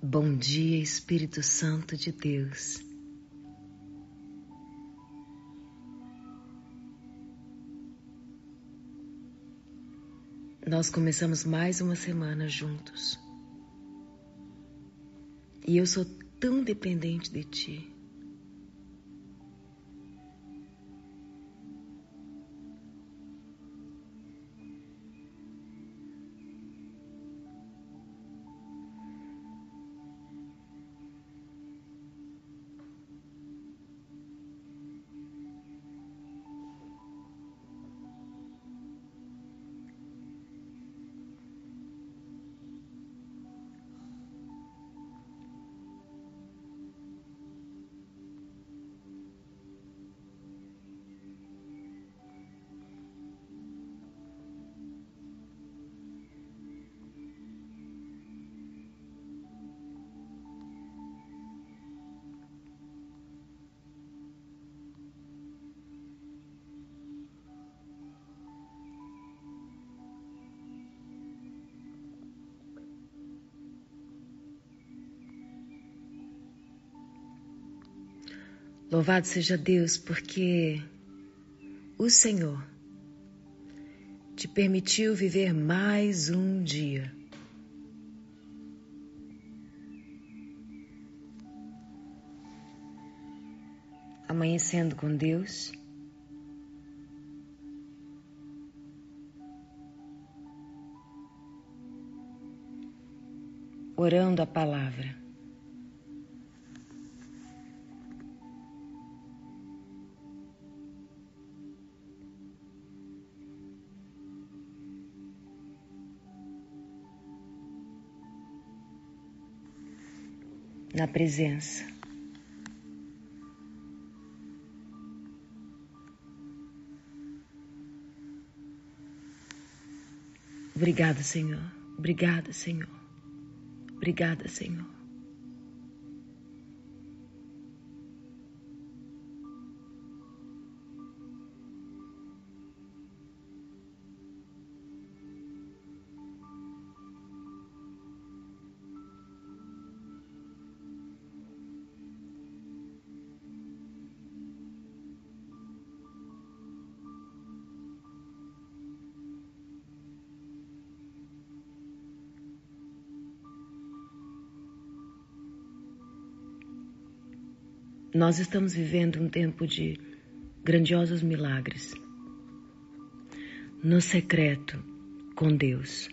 Bom dia, Espírito Santo de Deus. Nós começamos mais uma semana juntos. E eu sou tão dependente de Ti. Louvado seja Deus, porque o Senhor te permitiu viver mais um dia. Amanhecendo com Deus. Orando a palavra. Na presença. Obrigada, Senhor. Obrigada, Senhor. Obrigada, Senhor. Nós estamos vivendo um tempo de grandiosos milagres. No secreto, com Deus.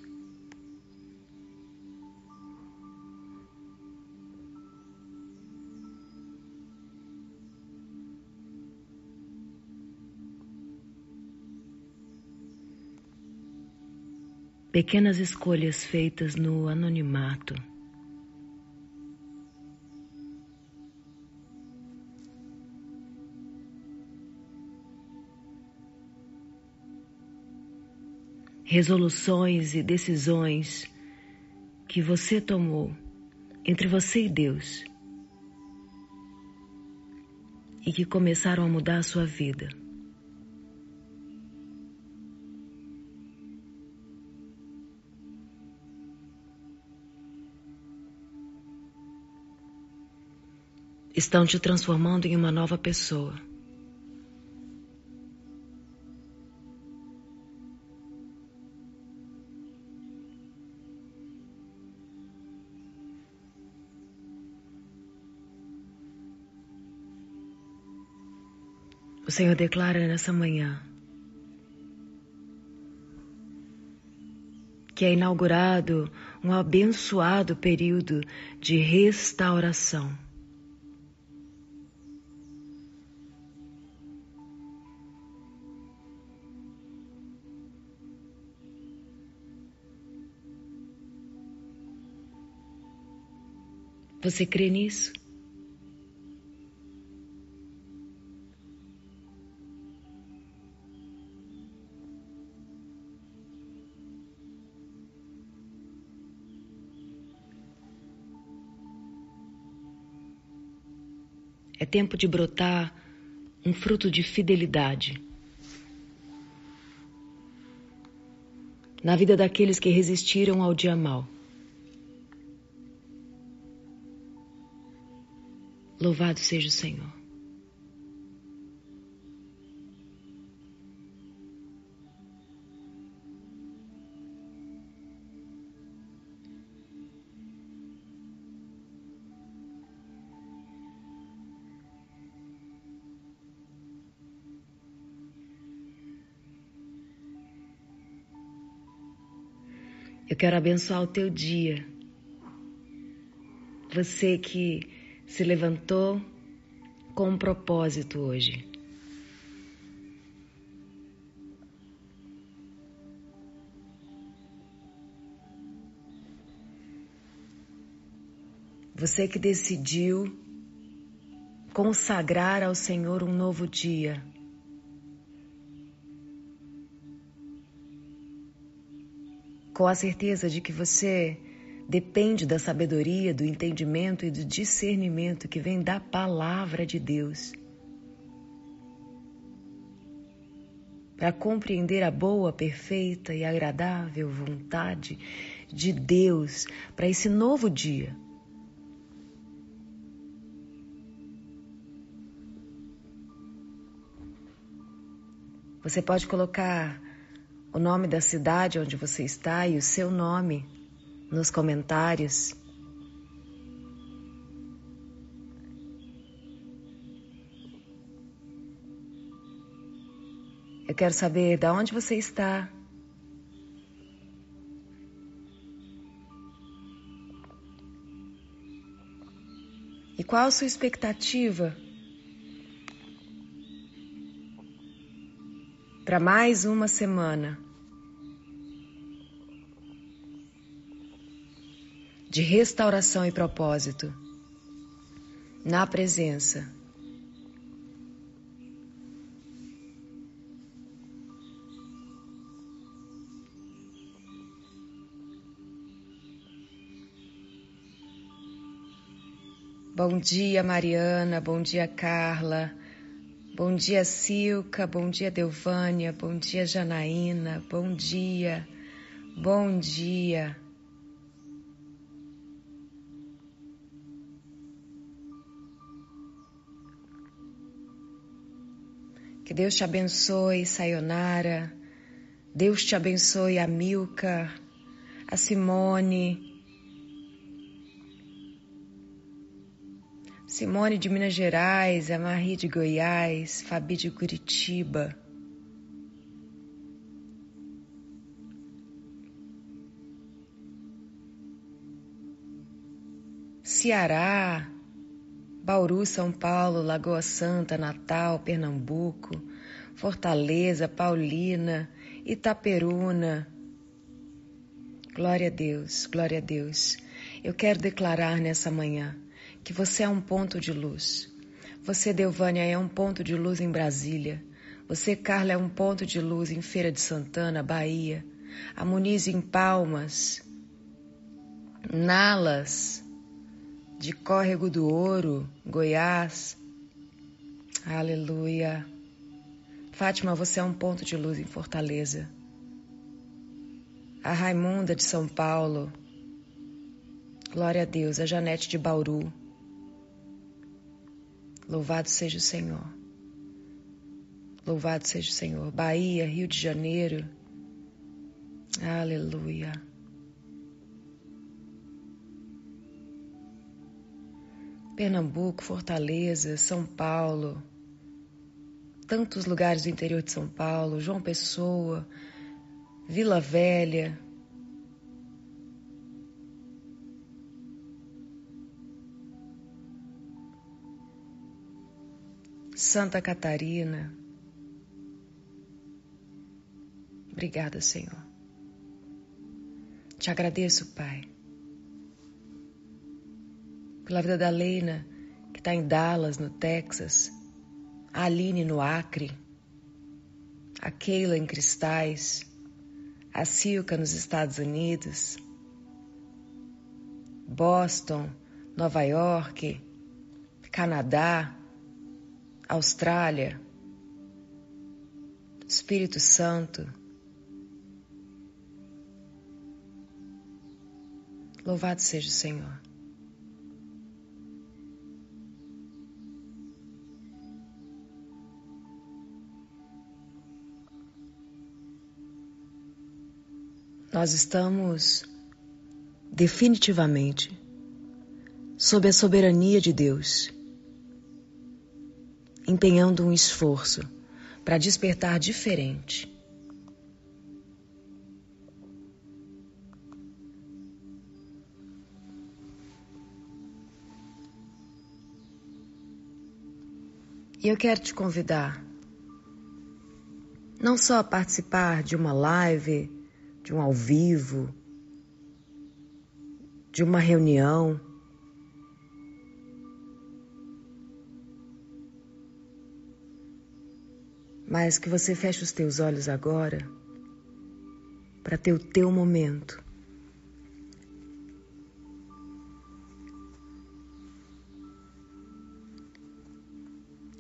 Pequenas escolhas feitas no anonimato resoluções e decisões que você tomou entre você e Deus e que começaram a mudar a sua vida. Estão te transformando em uma nova pessoa. Senhor declara nessa manhã que é inaugurado um abençoado período de restauração. Você crê nisso? tempo de brotar um fruto de fidelidade. Na vida daqueles que resistiram ao dia mal. Louvado seja o Senhor. Eu quero abençoar o teu dia. Você que se levantou com um propósito hoje. Você que decidiu consagrar ao Senhor um novo dia. Com a certeza de que você depende da sabedoria, do entendimento e do discernimento que vem da palavra de Deus. Para compreender a boa, perfeita e agradável vontade de Deus para esse novo dia. Você pode colocar o nome da cidade onde você está e o seu nome nos comentários. Eu quero saber de onde você está. E qual a sua expectativa para mais uma semana? De restauração e propósito, na presença. Bom dia, Mariana. Bom dia, Carla. Bom dia, Silca. Bom dia, Delvânia. Bom dia, Janaína. Bom dia. Bom dia. Que Deus te abençoe, Sayonara. Deus te abençoe, a Milka, a Simone. Simone de Minas Gerais, a Marie de Goiás, Fabi de Curitiba. Ceará, Bauru, São Paulo, Lagoa Santa, Natal, Pernambuco, Fortaleza, Paulina, Itaperuna. Glória a Deus, glória a Deus. Eu quero declarar nessa manhã que você é um ponto de luz. Você, Delvânia, é um ponto de luz em Brasília. Você, Carla, é um ponto de luz em Feira de Santana, Bahia. A Muniz em Palmas. Nalas, de Córrego do Ouro, Goiás. Aleluia. Fátima, você é um ponto de luz em Fortaleza. A Raimunda de São Paulo. Glória a Deus. A Janete de Bauru. Louvado seja o Senhor. Louvado seja o Senhor. Bahia, Rio de Janeiro. Aleluia. Pernambuco, Fortaleza, São Paulo, tantos lugares do interior de São Paulo, João Pessoa, Vila Velha. Santa Catarina. Obrigada, Senhor. Te agradeço, Pai pela vida da Leina, que está em Dallas, no Texas, a Aline no Acre, a Keila em Cristais, a Silka nos Estados Unidos, Boston, Nova York, Canadá, Austrália, Espírito Santo. Louvado seja o Senhor. Nós estamos definitivamente sob a soberania de Deus, empenhando um esforço para despertar diferente. E eu quero te convidar não só a participar de uma live, de um ao vivo, de uma reunião, mas que você feche os teus olhos agora para ter o teu momento.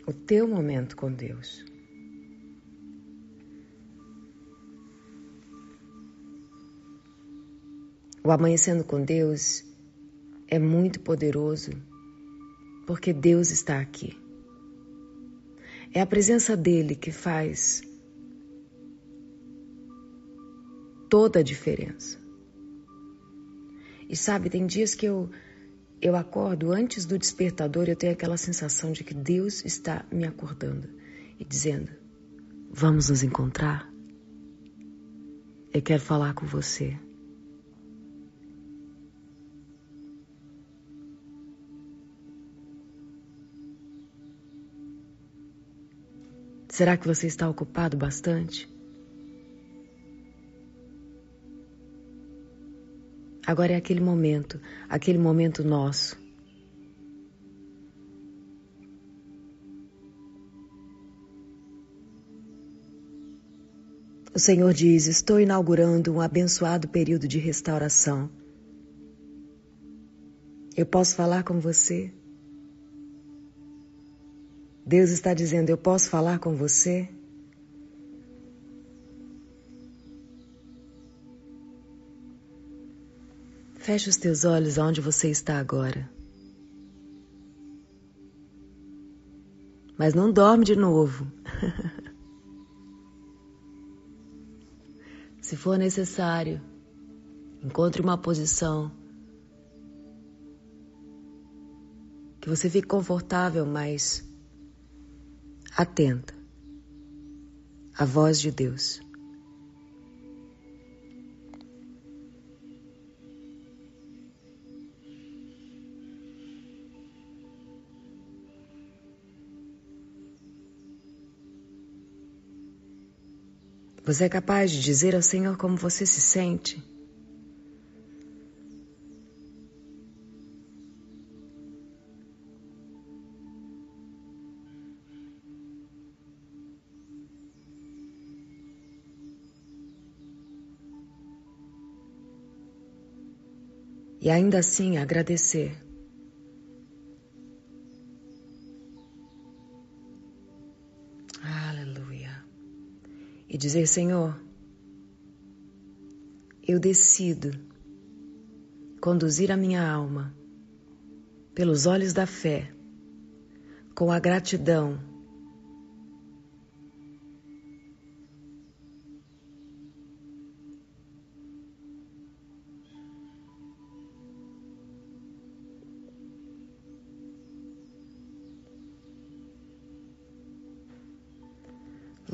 O teu momento com Deus. O amanhecendo com Deus é muito poderoso porque Deus está aqui. É a presença dele que faz toda a diferença. E sabe, tem dias que eu eu acordo antes do despertador, eu tenho aquela sensação de que Deus está me acordando e dizendo: "Vamos nos encontrar? Eu quero falar com você." Será que você está ocupado bastante? Agora é aquele momento, aquele momento nosso. O Senhor diz: Estou inaugurando um abençoado período de restauração. Eu posso falar com você? Deus está dizendo: Eu posso falar com você? Feche os teus olhos aonde você está agora. Mas não dorme de novo. Se for necessário, encontre uma posição que você fique confortável, mas atenta à voz de Deus. Você é capaz de dizer ao Senhor como você se sente? E ainda assim agradecer. Aleluia. E dizer: Senhor, eu decido conduzir a minha alma pelos olhos da fé, com a gratidão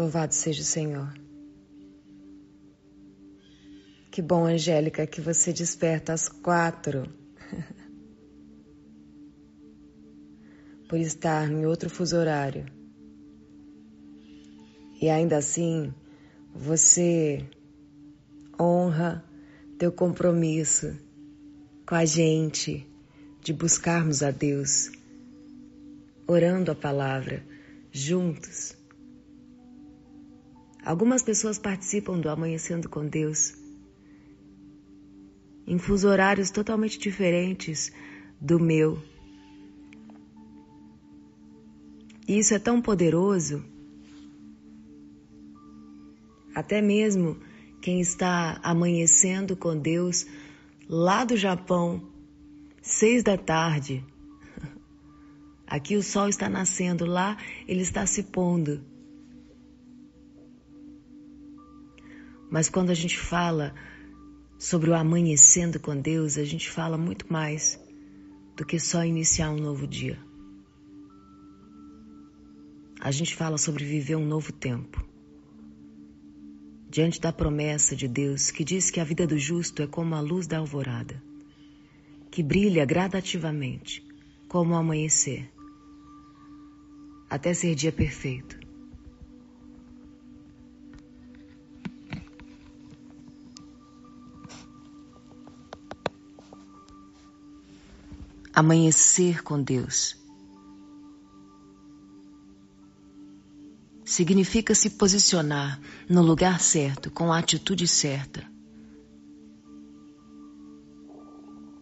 Louvado seja o Senhor. Que bom, Angélica, que você desperta às quatro. Por estar em outro fuso horário. E ainda assim, você honra teu compromisso com a gente de buscarmos a Deus, orando a palavra juntos. Algumas pessoas participam do Amanhecendo com Deus em fuso horários totalmente diferentes do meu. E isso é tão poderoso. Até mesmo quem está amanhecendo com Deus lá do Japão, seis da tarde. Aqui o sol está nascendo, lá ele está se pondo. Mas quando a gente fala sobre o amanhecendo com Deus, a gente fala muito mais do que só iniciar um novo dia. A gente fala sobre viver um novo tempo. Diante da promessa de Deus que diz que a vida do justo é como a luz da alvorada, que brilha gradativamente, como o amanhecer, até ser dia perfeito. Amanhecer com Deus. Significa se posicionar no lugar certo, com a atitude certa,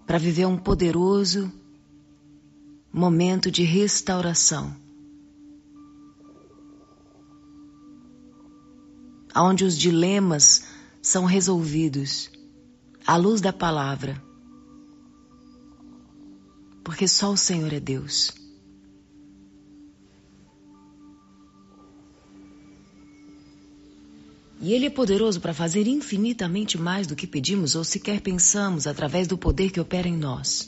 para viver um poderoso momento de restauração, onde os dilemas são resolvidos à luz da palavra, porque só o Senhor é Deus. E Ele é poderoso para fazer infinitamente mais do que pedimos ou sequer pensamos através do poder que opera em nós.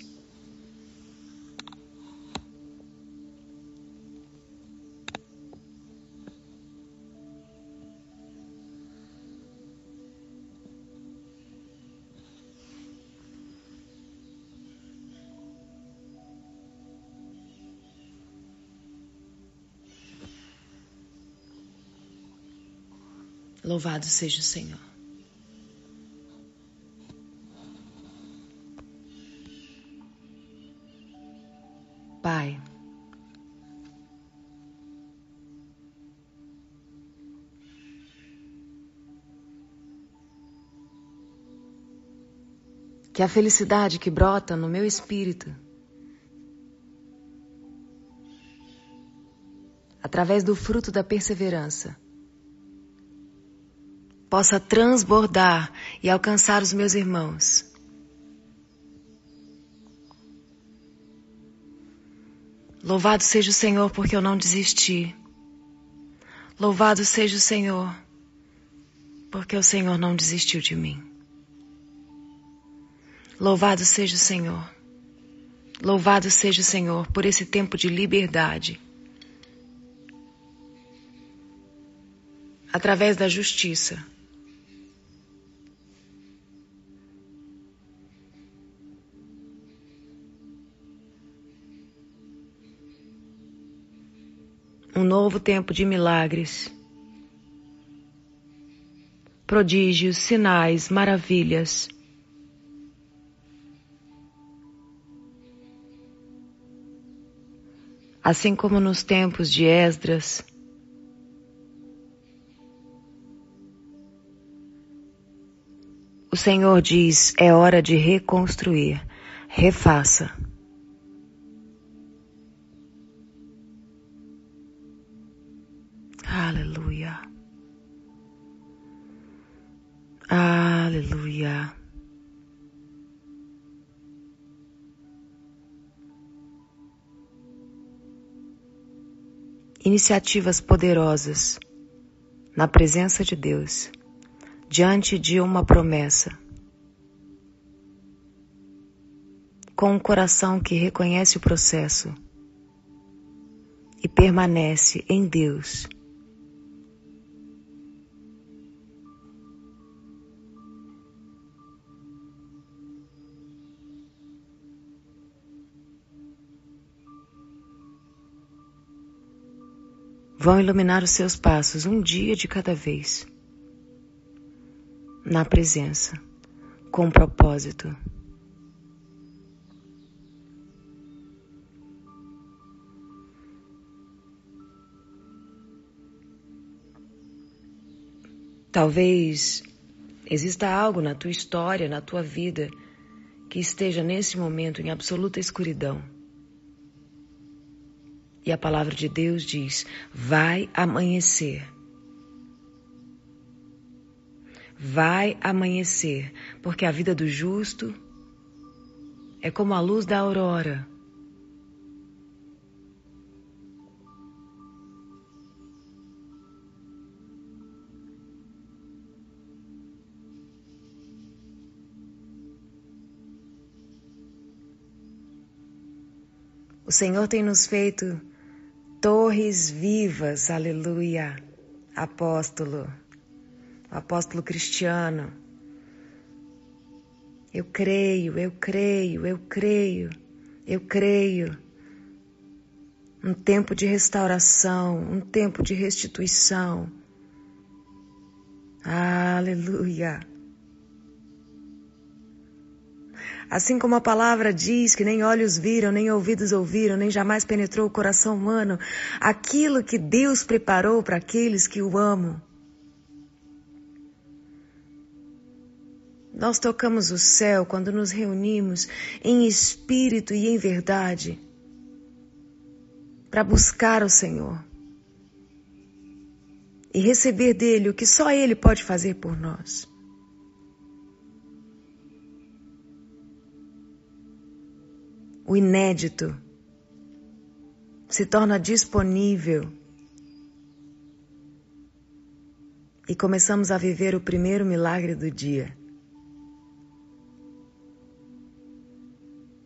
Louvado seja o Senhor. Pai, que a felicidade que brota no meu espírito, através do fruto da perseverança, possa transbordar e alcançar os meus irmãos. Louvado seja o Senhor porque eu não desisti. Louvado seja o Senhor porque o Senhor não desistiu de mim. Louvado seja o Senhor. Louvado seja o Senhor por esse tempo de liberdade. Através da justiça. Novo tempo de milagres, prodígios, sinais, maravilhas. Assim como nos tempos de Esdras, o Senhor diz: é hora de reconstruir, refaça. Aleluia. Aleluia. Iniciativas poderosas na presença de Deus, diante de uma promessa. Com um coração que reconhece o processo e permanece em Deus vão iluminar os seus passos um dia de cada vez. Na presença, com propósito. Talvez exista algo na tua história, na tua vida, que esteja nesse momento em absoluta escuridão. E a palavra de Deus diz: vai amanhecer. Vai amanhecer, porque a vida do justo é como a luz da aurora. O Senhor tem nos feito torres vivas, aleluia, apóstolo, apóstolo cristiano. Eu creio, eu creio, eu creio, eu creio. Um tempo de restauração, um tempo de restituição. Aleluia. Assim como a palavra diz que nem olhos viram, nem ouvidos ouviram, nem jamais penetrou o coração humano, aquilo que Deus preparou para aqueles que o amam. Nós tocamos o céu quando nos reunimos em espírito e em verdade para buscar o Senhor e receber dele o que só Ele pode fazer por nós. O inédito se torna disponível e começamos a viver o primeiro milagre do dia.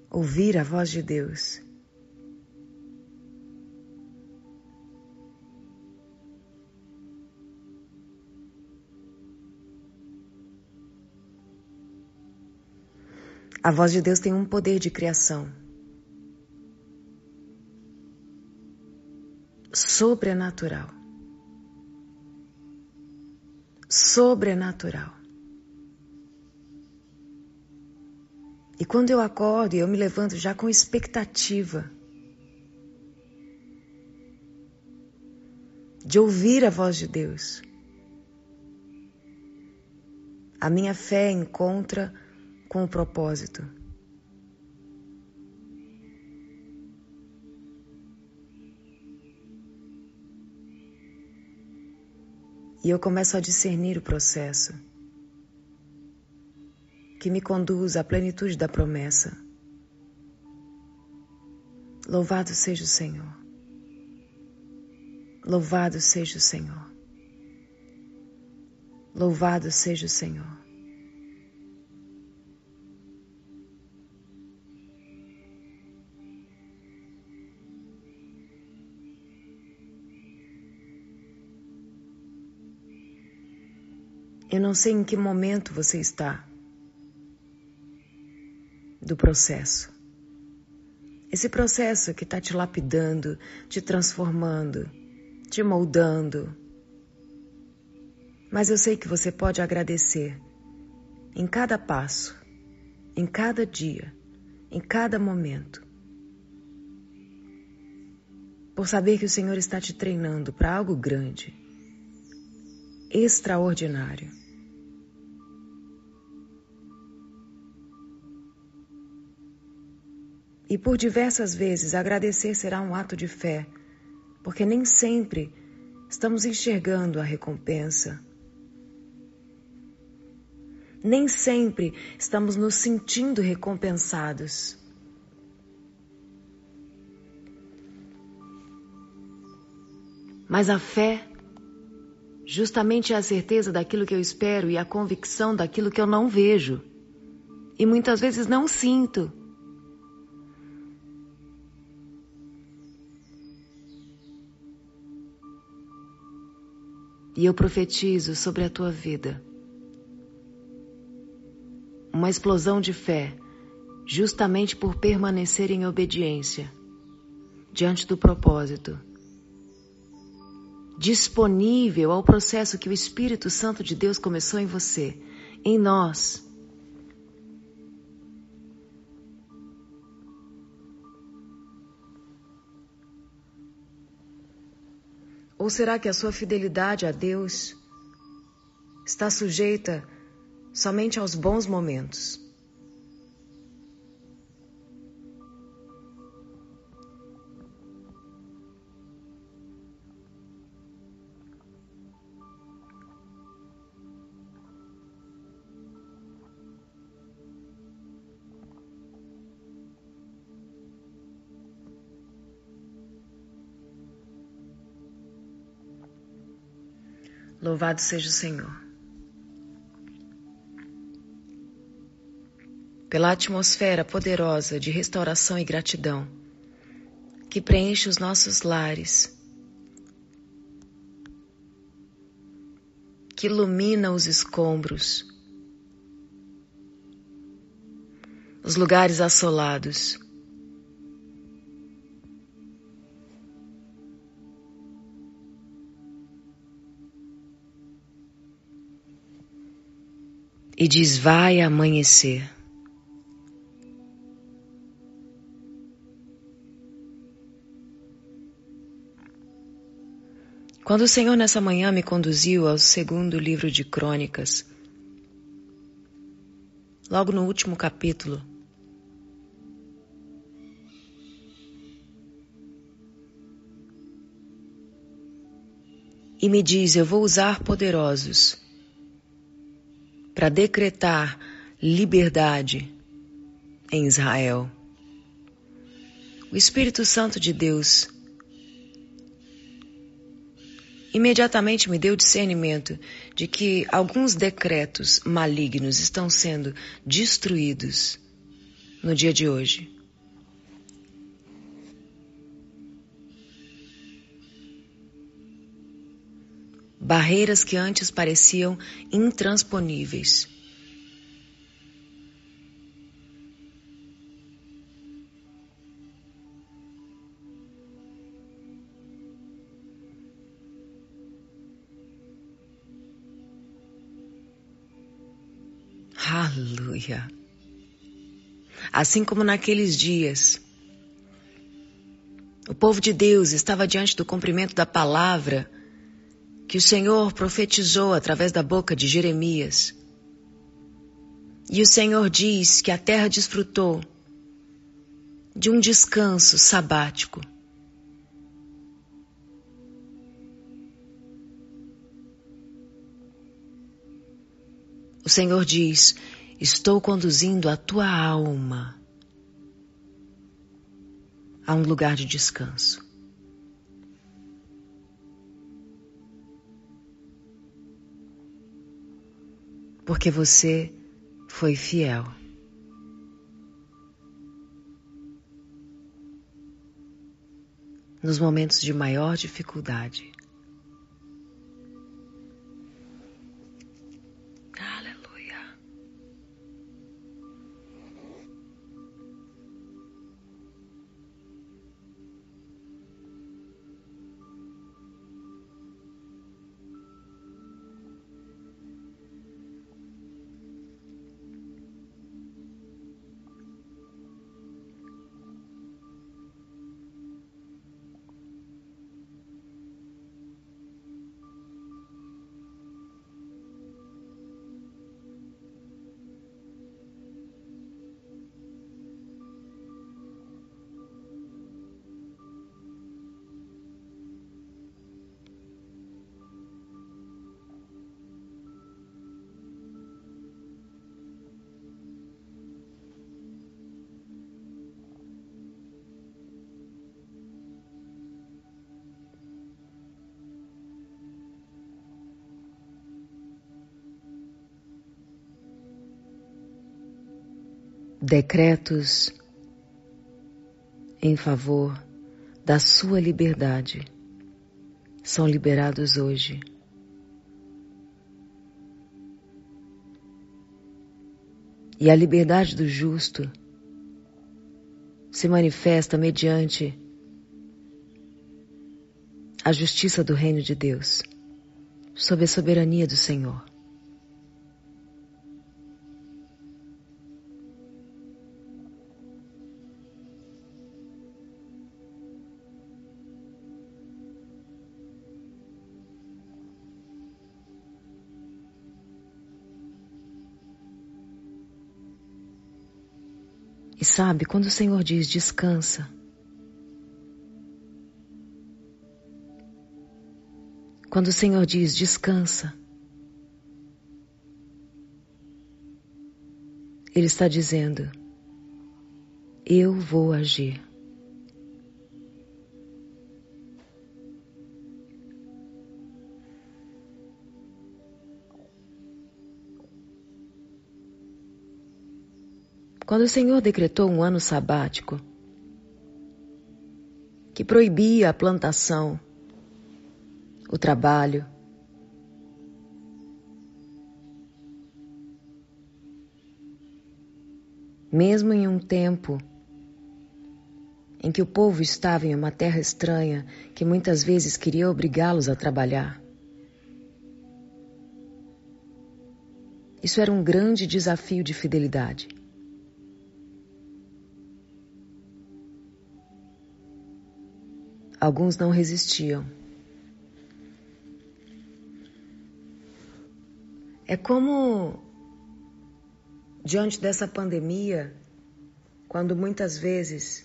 Ouvir a voz de Deus. A voz de Deus tem um poder de criação. Sobrenatural. Sobrenatural. E quando eu acordo e eu me levanto já com expectativa de ouvir a voz de Deus, a minha fé encontra com o propósito. E eu começo a discernir o processo que me conduz à plenitude da promessa. Louvado seja o Senhor. Louvado seja o Senhor. Louvado seja o Senhor. Eu não sei em que momento você está do processo. Esse processo que está te lapidando, te transformando, te moldando. Mas eu sei que você pode agradecer em cada passo, em cada dia, em cada momento. Por saber que o Senhor está te treinando para algo grande extraordinário. E por diversas vezes agradecer será um ato de fé, porque nem sempre estamos enxergando a recompensa. Nem sempre estamos nos sentindo recompensados. Mas a fé Justamente é a certeza daquilo que eu espero e a convicção daquilo que eu não vejo. E muitas vezes não sinto. E eu profetizo sobre a tua vida uma explosão de fé, justamente por permanecer em obediência diante do propósito disponível ao processo que o Espírito Santo de Deus começou em você, em nós. Ou será que a sua fidelidade a Deus está sujeita somente aos bons momentos? Louvado seja o Senhor. Pela atmosfera poderosa de restauração e gratidão que preenche os nossos lares, que ilumina os escombros, os lugares assolados. E diz: Vai amanhecer. Quando o Senhor nessa manhã me conduziu ao segundo livro de Crônicas, logo no último capítulo, e me diz: Eu vou usar poderosos para decretar liberdade em Israel. O Espírito Santo de Deus imediatamente me deu discernimento de que alguns decretos malignos estão sendo destruídos no dia de hoje. Barreiras que antes pareciam intransponíveis Aleluia. Assim como naqueles dias, o povo de Deus estava diante do cumprimento da palavra que o Senhor profetizou através da boca de Jeremias. E o Senhor diz que a terra desfrutou de um descanso sabático. O Senhor diz: Estou conduzindo a tua alma a um lugar de descanso. Porque você foi fiel. Nos momentos de maior dificuldade. Decretos em favor da sua liberdade são liberados hoje. E a liberdade do justo se manifesta mediante a justiça do reino de Deus, sob a soberania do Senhor. E sabe, quando o Senhor diz descansa, quando o Senhor diz descansa, Ele está dizendo: Eu vou agir. Quando o Senhor decretou um ano sabático, que proibia a plantação, o trabalho. Mesmo em um tempo em que o povo estava em uma terra estranha que muitas vezes queria obrigá-los a trabalhar. Isso era um grande desafio de fidelidade. Alguns não resistiam. É como, diante dessa pandemia, quando muitas vezes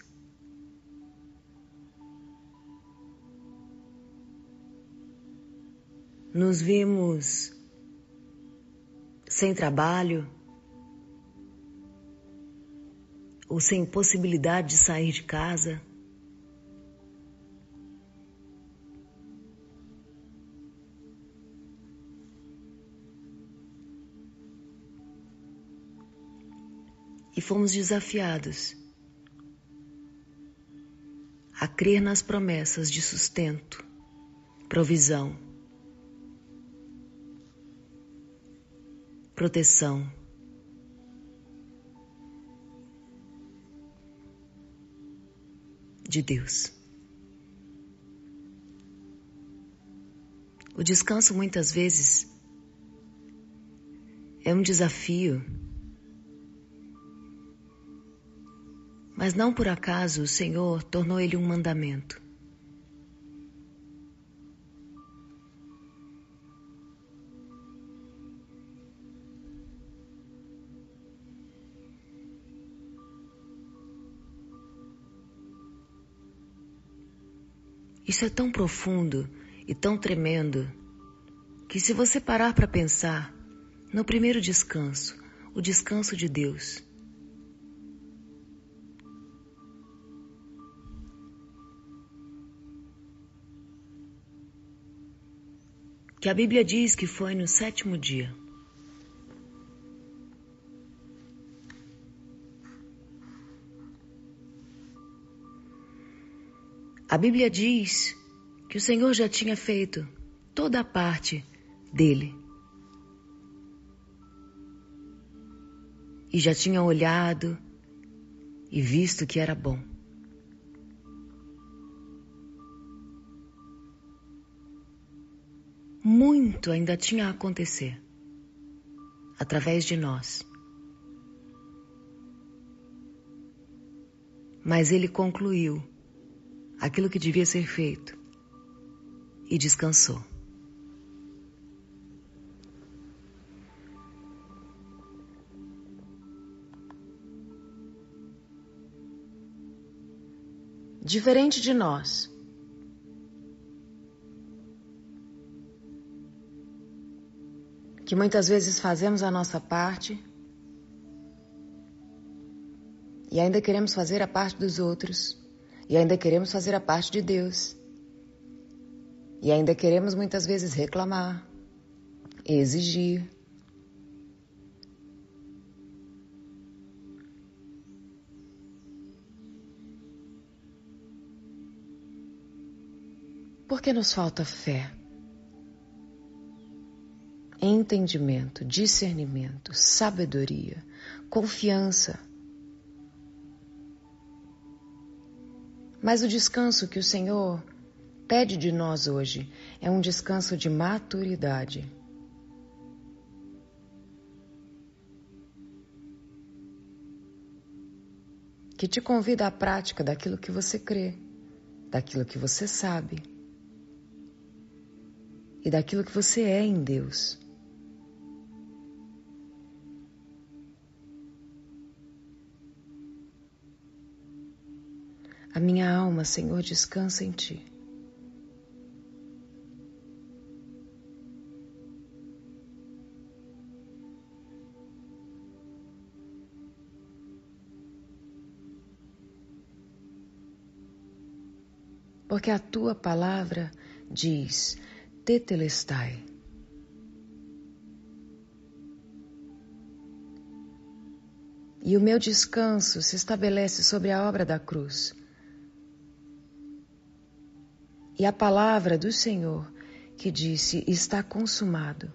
nos vimos sem trabalho ou sem possibilidade de sair de casa. E fomos desafiados a crer nas promessas de sustento, provisão proteção. De Deus. O descanso muitas vezes é um desafio, mas não por acaso o Senhor tornou ele um mandamento. Isso é tão profundo e tão tremendo que, se você parar para pensar no primeiro descanso, o descanso de Deus, que a Bíblia diz que foi no sétimo dia. A Bíblia diz que o Senhor já tinha feito toda a parte dele. E já tinha olhado e visto que era bom. Muito ainda tinha a acontecer através de nós. Mas ele concluiu aquilo que devia ser feito e descansou. Diferente de nós, que muitas vezes fazemos a nossa parte e ainda queremos fazer a parte dos outros e ainda queremos fazer a parte de Deus. E ainda queremos muitas vezes reclamar, exigir. Porque nos falta fé, entendimento, discernimento, sabedoria, confiança. Mas o descanso que o Senhor pede de nós hoje é um descanso de maturidade. Que te convida à prática daquilo que você crê, daquilo que você sabe e daquilo que você é em Deus. Minha alma, Senhor, descansa em Ti. Porque a tua palavra diz: Tetelestai. E o meu descanso se estabelece sobre a obra da cruz e a palavra do Senhor que disse: Está consumado.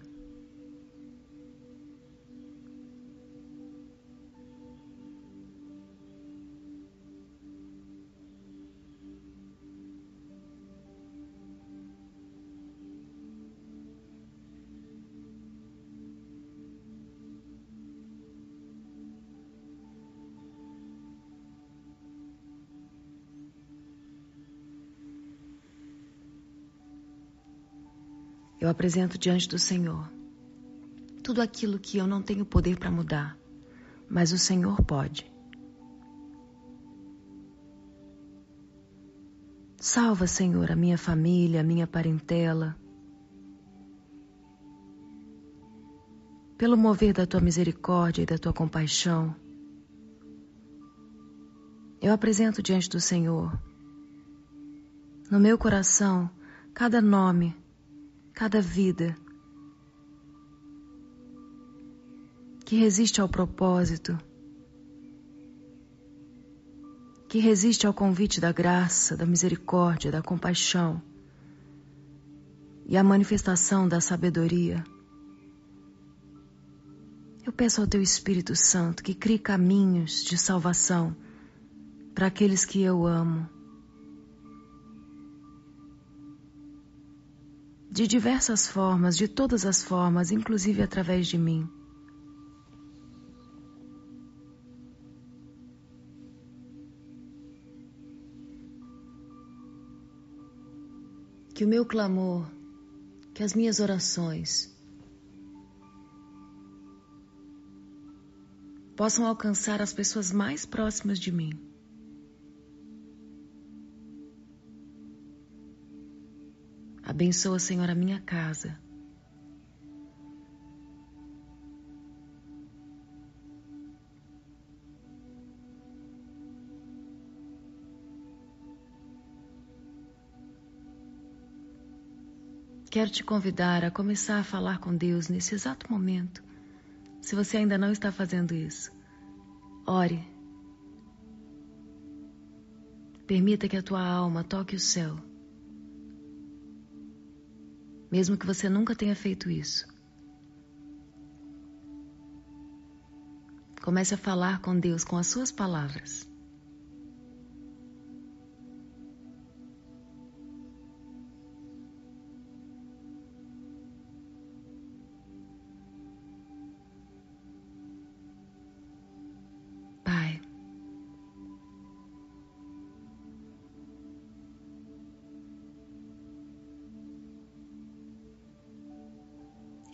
Apresento diante do Senhor tudo aquilo que eu não tenho poder para mudar, mas o Senhor pode. Salva, Senhor, a minha família, a minha parentela. Pelo mover da tua misericórdia e da tua compaixão, eu apresento diante do Senhor, no meu coração, cada nome cada vida que resiste ao propósito, que resiste ao convite da graça, da misericórdia, da compaixão e à manifestação da sabedoria. Eu peço ao Teu Espírito Santo que crie caminhos de salvação para aqueles que eu amo de diversas formas, de todas as formas, inclusive através de mim. Que o meu clamor, que as minhas orações possam alcançar as pessoas mais próximas de mim. Abençoa, Senhor, a minha casa. Quero te convidar a começar a falar com Deus nesse exato momento. Se você ainda não está fazendo isso, ore. Permita que a tua alma toque o céu mesmo que você nunca tenha feito isso. Comece a falar com Deus com as suas palavras.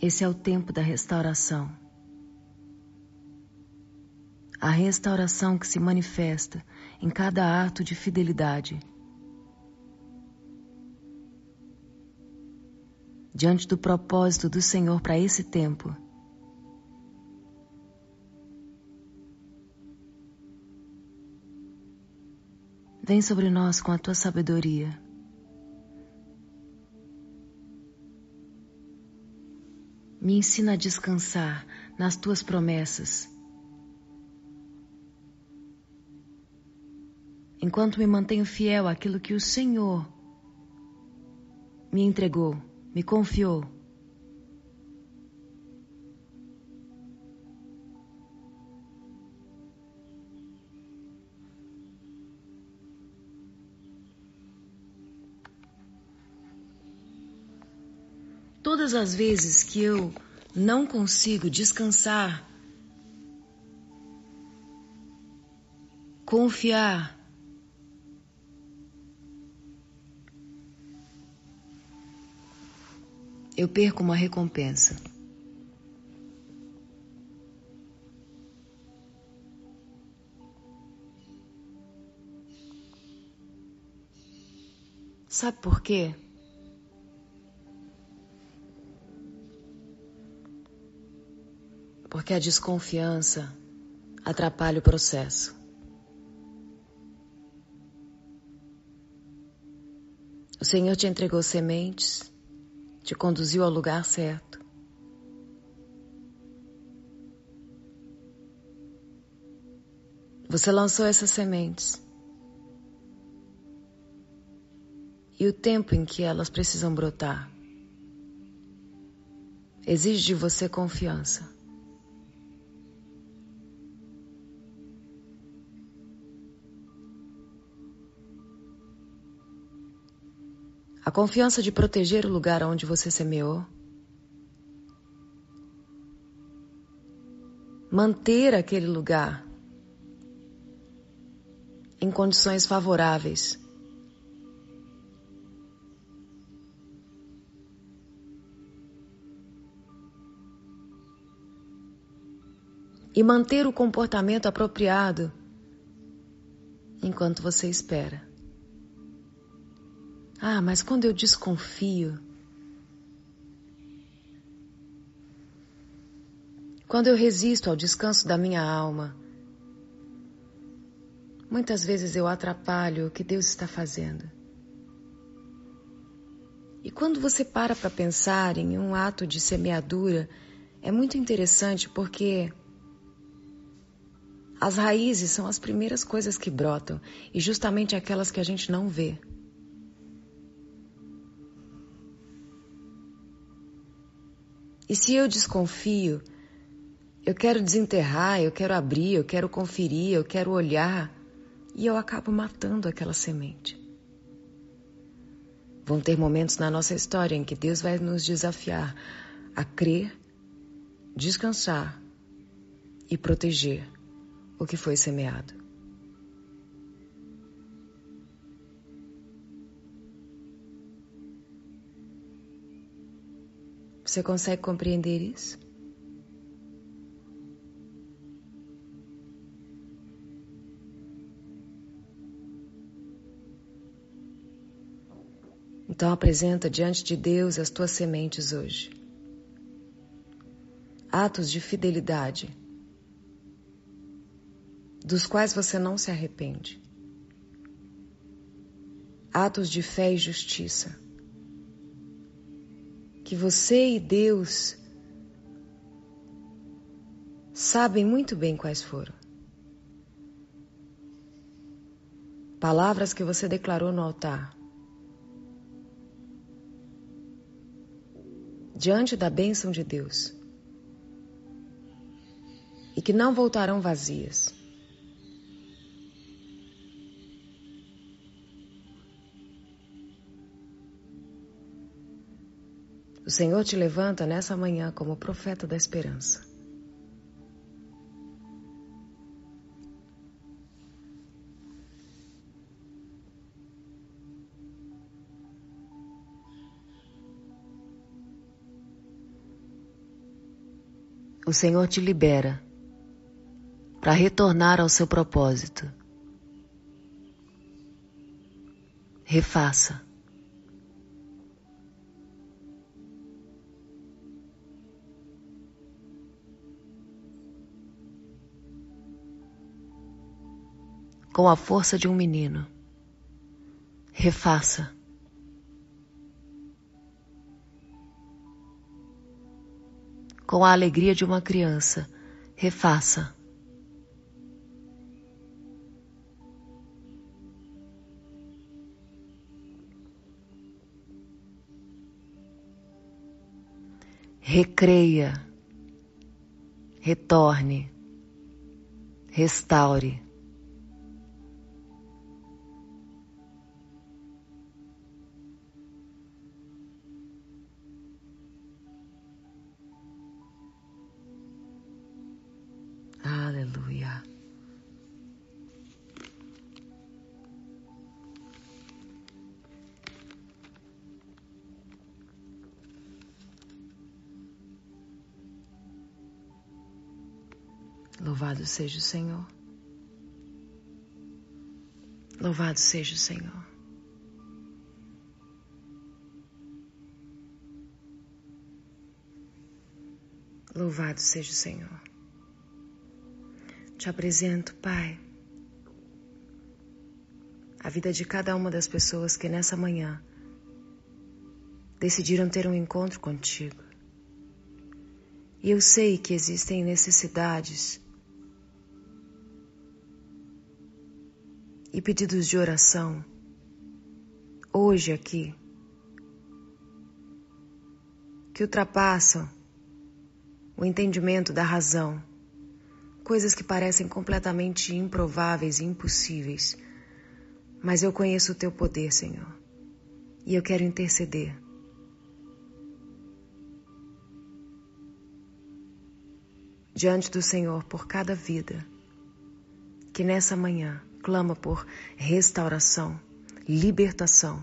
Esse é o tempo da restauração. A restauração que se manifesta em cada ato de fidelidade. Diante do propósito do Senhor para esse tempo. Vem sobre nós com a tua sabedoria. Me ensina a descansar nas tuas promessas. Enquanto me mantenho fiel àquilo que o Senhor me entregou, me confiou. Todas as vezes que eu não consigo descansar, confiar, eu perco uma recompensa. Sabe por quê? Porque a desconfiança atrapalha o processo. O Senhor te entregou sementes, te conduziu ao lugar certo. Você lançou essas sementes. e o tempo em que elas precisam brotar. Exige de você confiança. A confiança de proteger o lugar onde você semeou. Manter aquele lugar em condições favoráveis. E manter o comportamento apropriado enquanto você espera. Ah, mas quando eu desconfio, quando eu resisto ao descanso da minha alma, muitas vezes eu atrapalho o que Deus está fazendo. E quando você para para pensar em um ato de semeadura, é muito interessante porque as raízes são as primeiras coisas que brotam e justamente aquelas que a gente não vê. E se eu desconfio, eu quero desenterrar, eu quero abrir, eu quero conferir, eu quero olhar, e eu acabo matando aquela semente. Vão ter momentos na nossa história em que Deus vai nos desafiar a crer, descansar e proteger o que foi semeado. Você consegue compreender isso? Então apresenta diante de Deus as tuas sementes hoje. Atos de fidelidade, dos quais você não se arrepende. Atos de fé e justiça que você e Deus sabem muito bem quais foram. Palavras que você declarou no altar. Diante da bênção de Deus. E que não voltarão vazias. O Senhor te levanta nessa manhã como profeta da esperança. O Senhor te libera para retornar ao seu propósito. Refaça. Com a força de um menino. Refaça. Com a alegria de uma criança, refaça. Recreia, retorne, restaure. Louvado seja o Senhor. Louvado seja o Senhor. Louvado seja o Senhor. Te apresento, Pai, a vida de cada uma das pessoas que nessa manhã decidiram ter um encontro contigo. E eu sei que existem necessidades e pedidos de oração hoje aqui, que ultrapassam o entendimento da razão, coisas que parecem completamente improváveis e impossíveis. Mas eu conheço o teu poder, Senhor, e eu quero interceder. Diante do Senhor por cada vida que nessa manhã clama por restauração, libertação.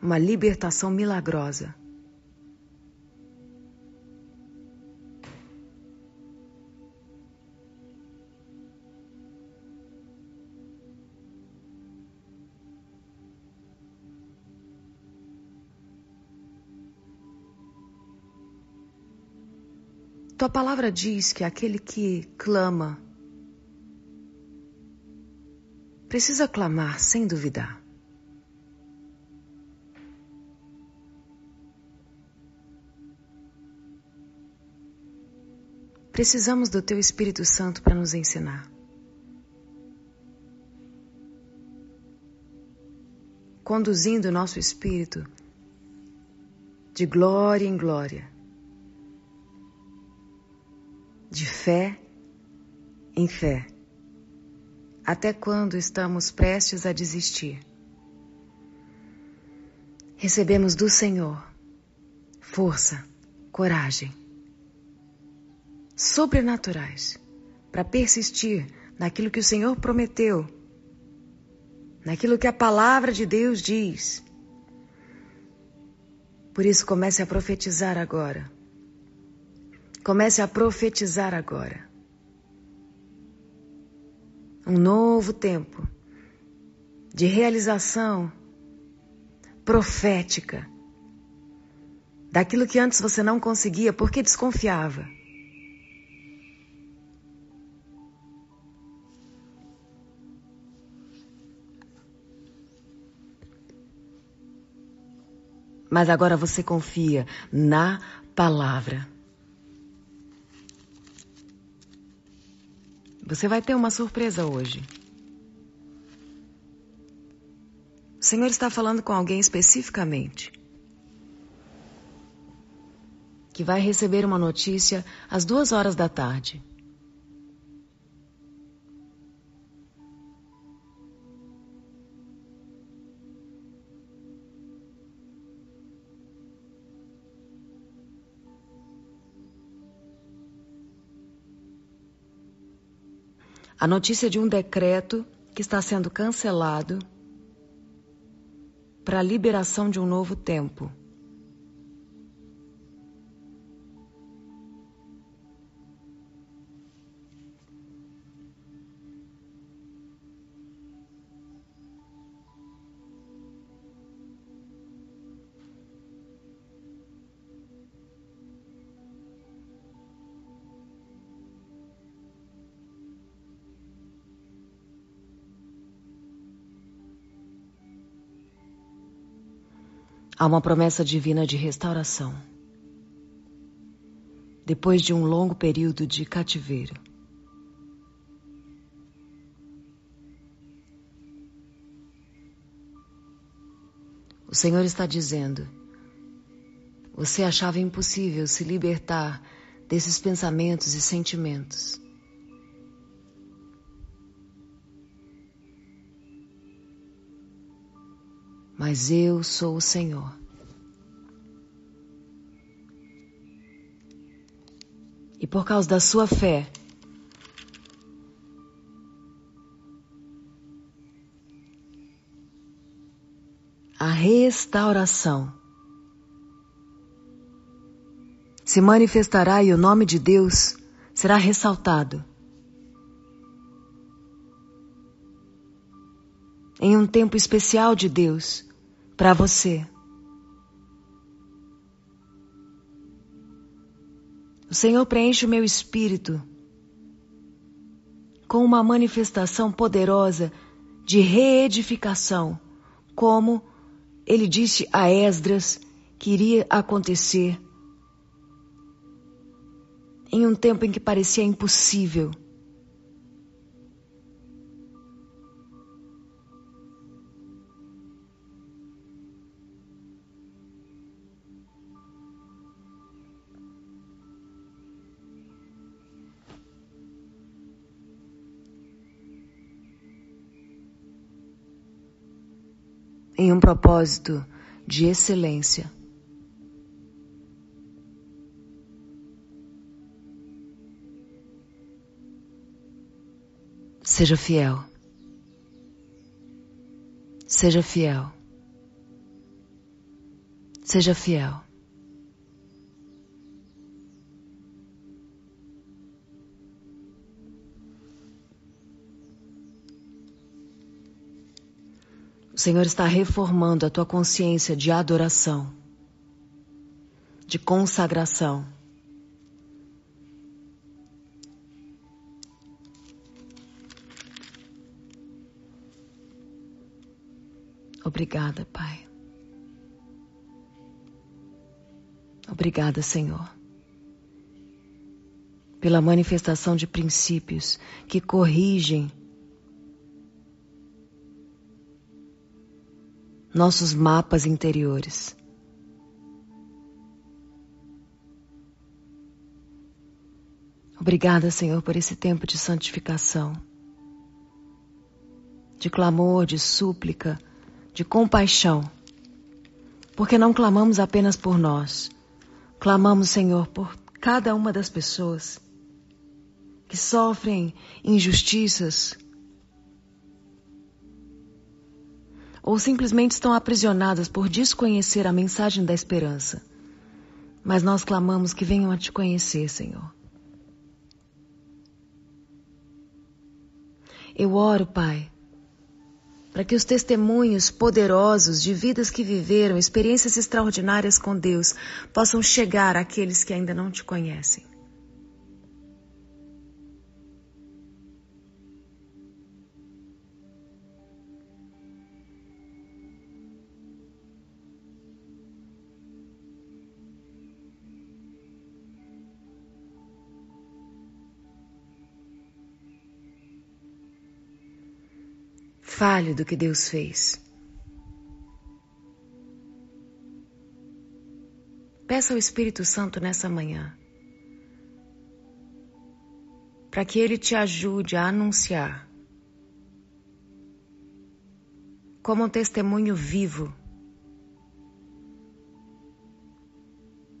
Uma libertação milagrosa. Tua palavra diz que aquele que clama precisa clamar sem duvidar. Precisamos do Teu Espírito Santo para nos ensinar. Conduzindo o nosso espírito de glória em glória de fé em fé, até quando estamos prestes a desistir. Recebemos do Senhor força, coragem, sobrenaturais para persistir naquilo que o Senhor prometeu, naquilo que a palavra de Deus diz. Por isso, comece a profetizar agora Comece a profetizar agora. Um novo tempo de realização profética daquilo que antes você não conseguia porque desconfiava. Mas agora você confia na palavra. Você vai ter uma surpresa hoje. O Senhor está falando com alguém especificamente. Que vai receber uma notícia às duas horas da tarde. A notícia de um decreto que está sendo cancelado para a liberação de um novo tempo. Há uma promessa divina de restauração. Depois de um longo período de cativeiro. O Senhor está dizendo: você achava impossível se libertar desses pensamentos e sentimentos. Mas eu sou o Senhor. E por causa da sua fé, a restauração se manifestará e o nome de Deus será ressaltado. Em um tempo especial de Deus, para você. O Senhor preenche o meu espírito com uma manifestação poderosa de reedificação, como ele disse a Esdras que iria acontecer. em um tempo em que parecia impossível. Em um propósito de excelência. Seja fiel. Seja fiel. Seja fiel. O Senhor está reformando a tua consciência de adoração, de consagração. Obrigada, Pai. Obrigada, Senhor, pela manifestação de princípios que corrigem nossos mapas interiores. Obrigada, Senhor, por esse tempo de santificação, de clamor, de súplica, de compaixão, porque não clamamos apenas por nós, clamamos, Senhor, por cada uma das pessoas que sofrem injustiças, ou simplesmente estão aprisionadas por desconhecer a mensagem da esperança. Mas nós clamamos que venham a te conhecer, Senhor. Eu oro, Pai, para que os testemunhos poderosos de vidas que viveram experiências extraordinárias com Deus possam chegar àqueles que ainda não te conhecem. Fale do que Deus fez. Peça ao Espírito Santo nessa manhã para que ele te ajude a anunciar como um testemunho vivo.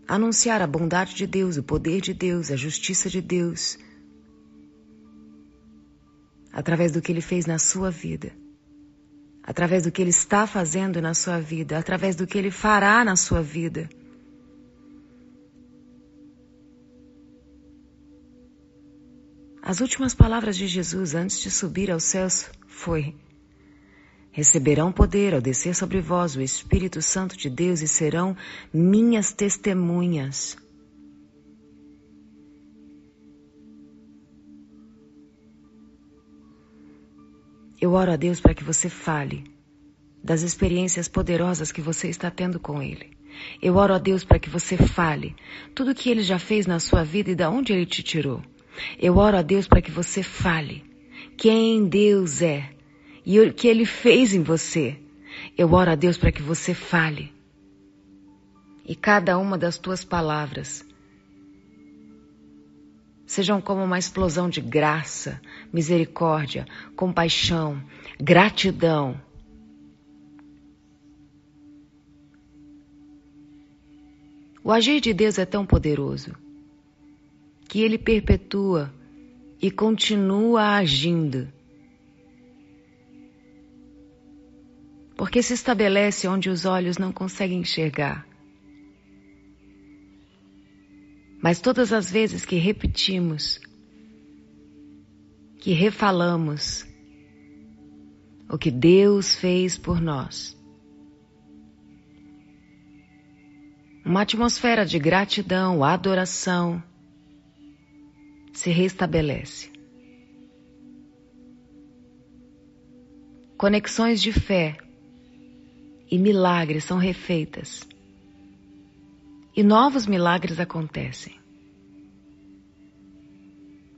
Anunciar a bondade de Deus, o poder de Deus, a justiça de Deus, através do que ele fez na sua vida através do que Ele está fazendo na sua vida, através do que Ele fará na sua vida. As últimas palavras de Jesus antes de subir aos céus foi: Receberão poder ao descer sobre vós o Espírito Santo de Deus e serão minhas testemunhas. Eu oro a Deus para que você fale das experiências poderosas que você está tendo com Ele. Eu oro a Deus para que você fale tudo o que Ele já fez na sua vida e de onde Ele te tirou. Eu oro a Deus para que você fale quem Deus é e o que Ele fez em você. Eu oro a Deus para que você fale. E cada uma das tuas palavras sejam como uma explosão de graça, misericórdia, compaixão, gratidão. O agir de Deus é tão poderoso que ele perpetua e continua agindo. Porque se estabelece onde os olhos não conseguem enxergar. Mas todas as vezes que repetimos, que refalamos o que Deus fez por nós, uma atmosfera de gratidão, adoração se restabelece. Conexões de fé e milagres são refeitas e novos milagres acontecem.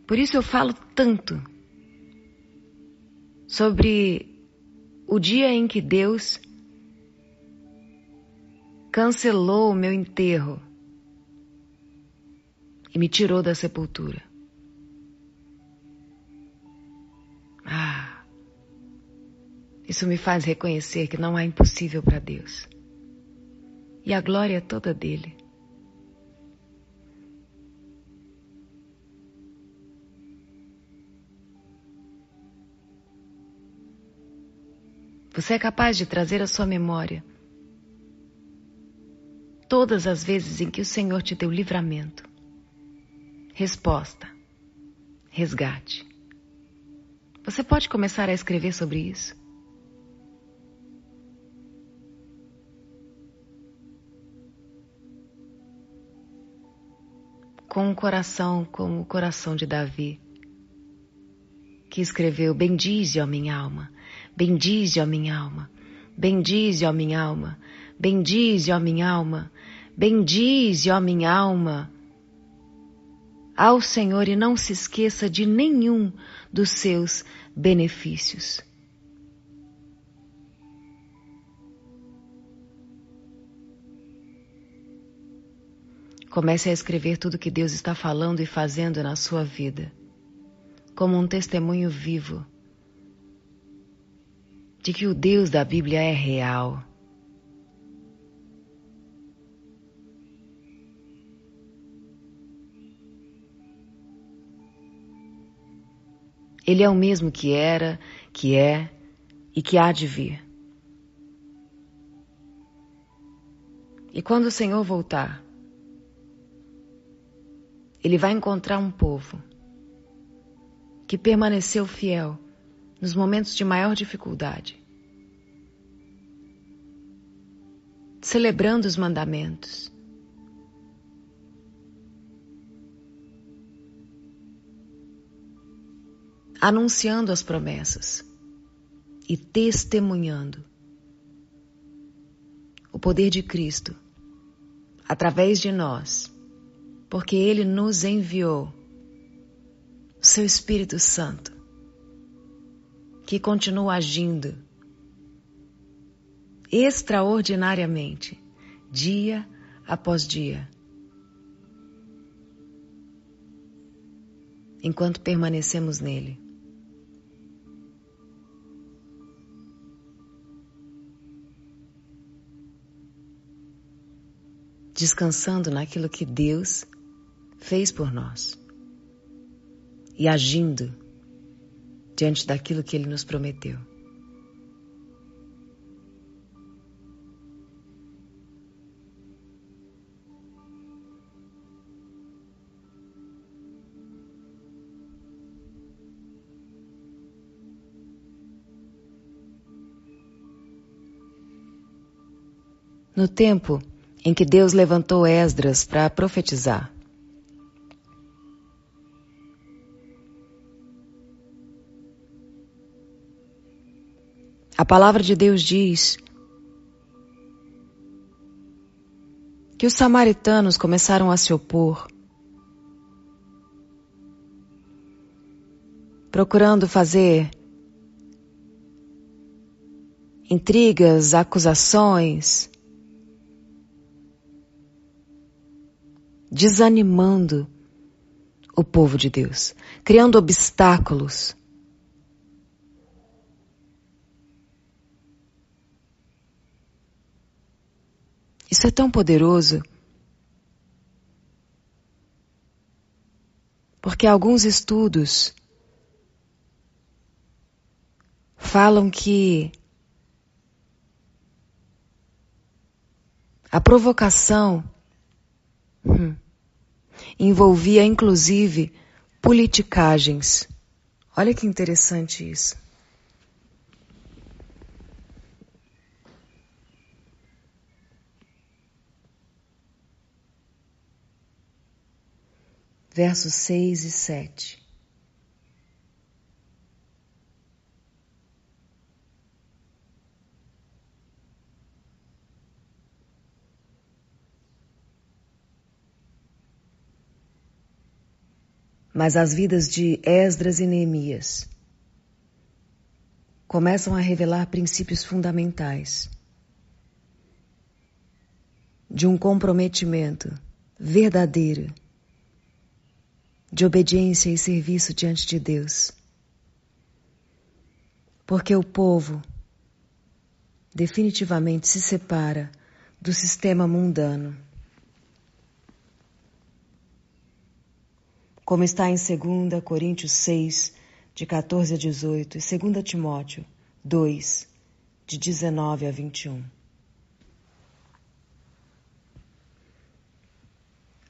Por isso eu falo tanto sobre o dia em que Deus cancelou o meu enterro e me tirou da sepultura. Ah, isso me faz reconhecer que não há impossível para Deus. E a glória é toda dele. Você é capaz de trazer à sua memória todas as vezes em que o Senhor te deu livramento, resposta, resgate. Você pode começar a escrever sobre isso. Com um coração como o coração de Davi, que escreveu: Bendize, ó minha alma, bendize, ó minha alma, bendize, ó minha alma, bendize, ó minha alma, bendize, ó minha alma, ao Senhor e não se esqueça de nenhum dos seus benefícios. Comece a escrever tudo que Deus está falando e fazendo na sua vida, como um testemunho vivo de que o Deus da Bíblia é real. Ele é o mesmo que era, que é e que há de vir. E quando o Senhor voltar, ele vai encontrar um povo que permaneceu fiel nos momentos de maior dificuldade, celebrando os mandamentos, anunciando as promessas e testemunhando o poder de Cristo através de nós, porque Ele nos enviou o Seu Espírito Santo, que continua agindo extraordinariamente, dia após dia. Enquanto permanecemos nele. descansando naquilo que Deus fez por nós e agindo diante daquilo que Ele nos prometeu. No tempo em que Deus levantou Esdras para profetizar. A palavra de Deus diz que os samaritanos começaram a se opor, procurando fazer intrigas, acusações, desanimando o povo de Deus, criando obstáculos. Isso é tão poderoso. Porque alguns estudos falam que a provocação hum, envolvia inclusive politicagens. Olha que interessante isso. Versos 6 e 7. Mas as vidas de Esdras e Neemias começam a revelar princípios fundamentais de um comprometimento verdadeiro de obediência e serviço diante de Deus. Porque o povo definitivamente se separa do sistema mundano. Como está em 2 Coríntios 6, de 14 a 18, e 2 Timóteo 2, de 19 a 21.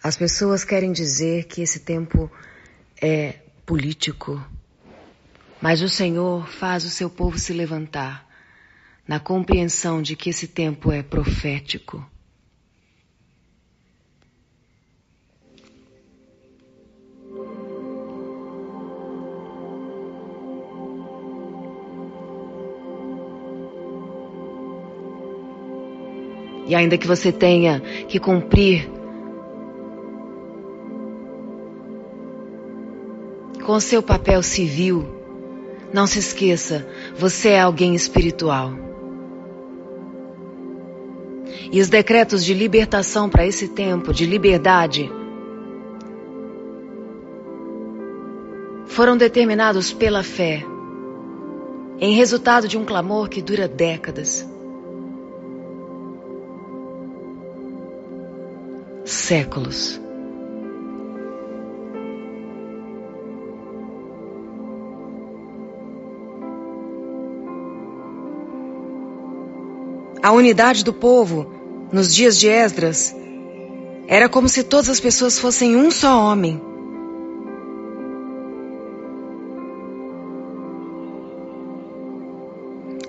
As pessoas querem dizer que esse tempo é político, mas o Senhor faz o seu povo se levantar na compreensão de que esse tempo é profético. E ainda que você tenha que cumprir com seu papel civil, não se esqueça, você é alguém espiritual. E os decretos de libertação para esse tempo, de liberdade, foram determinados pela fé, em resultado de um clamor que dura décadas. Séculos. A unidade do povo, nos dias de Esdras, era como se todas as pessoas fossem um só homem.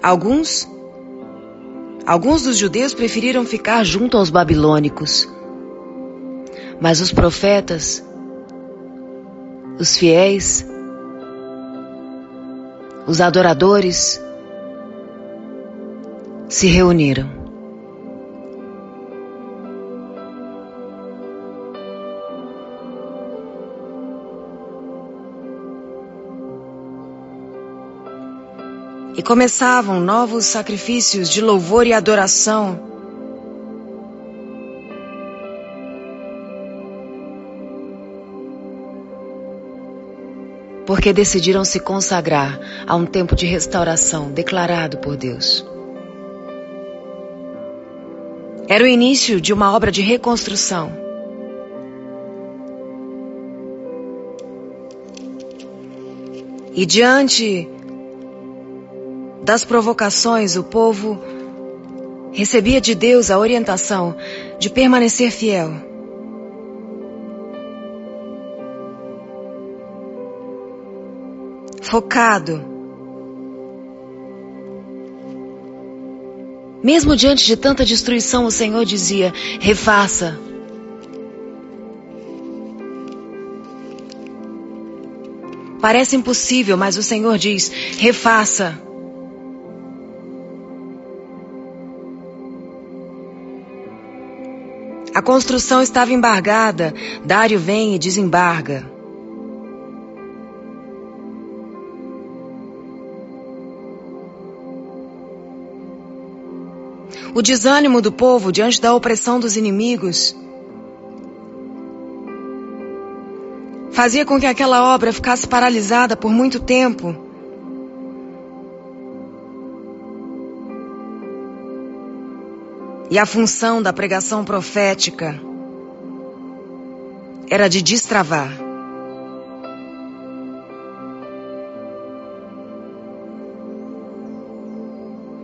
Alguns, alguns dos judeus preferiram ficar junto aos babilônicos. Mas os profetas, os fiéis, os adoradores, se reuniram. E começavam novos sacrifícios de louvor e adoração. Porque decidiram se consagrar a um tempo de restauração declarado por Deus. Era o início de uma obra de reconstrução. E diante das provocações, o povo recebia de Deus a orientação de permanecer fiel. Focado Mesmo diante de tanta destruição, o Senhor dizia: refaça. Parece impossível, mas o Senhor diz: refaça. A construção estava embargada. Dário vem e desembarga. O desânimo do povo diante da opressão dos inimigos, fazia com que aquela obra ficasse paralisada por muito tempo. E a função da pregação profética era de destravar.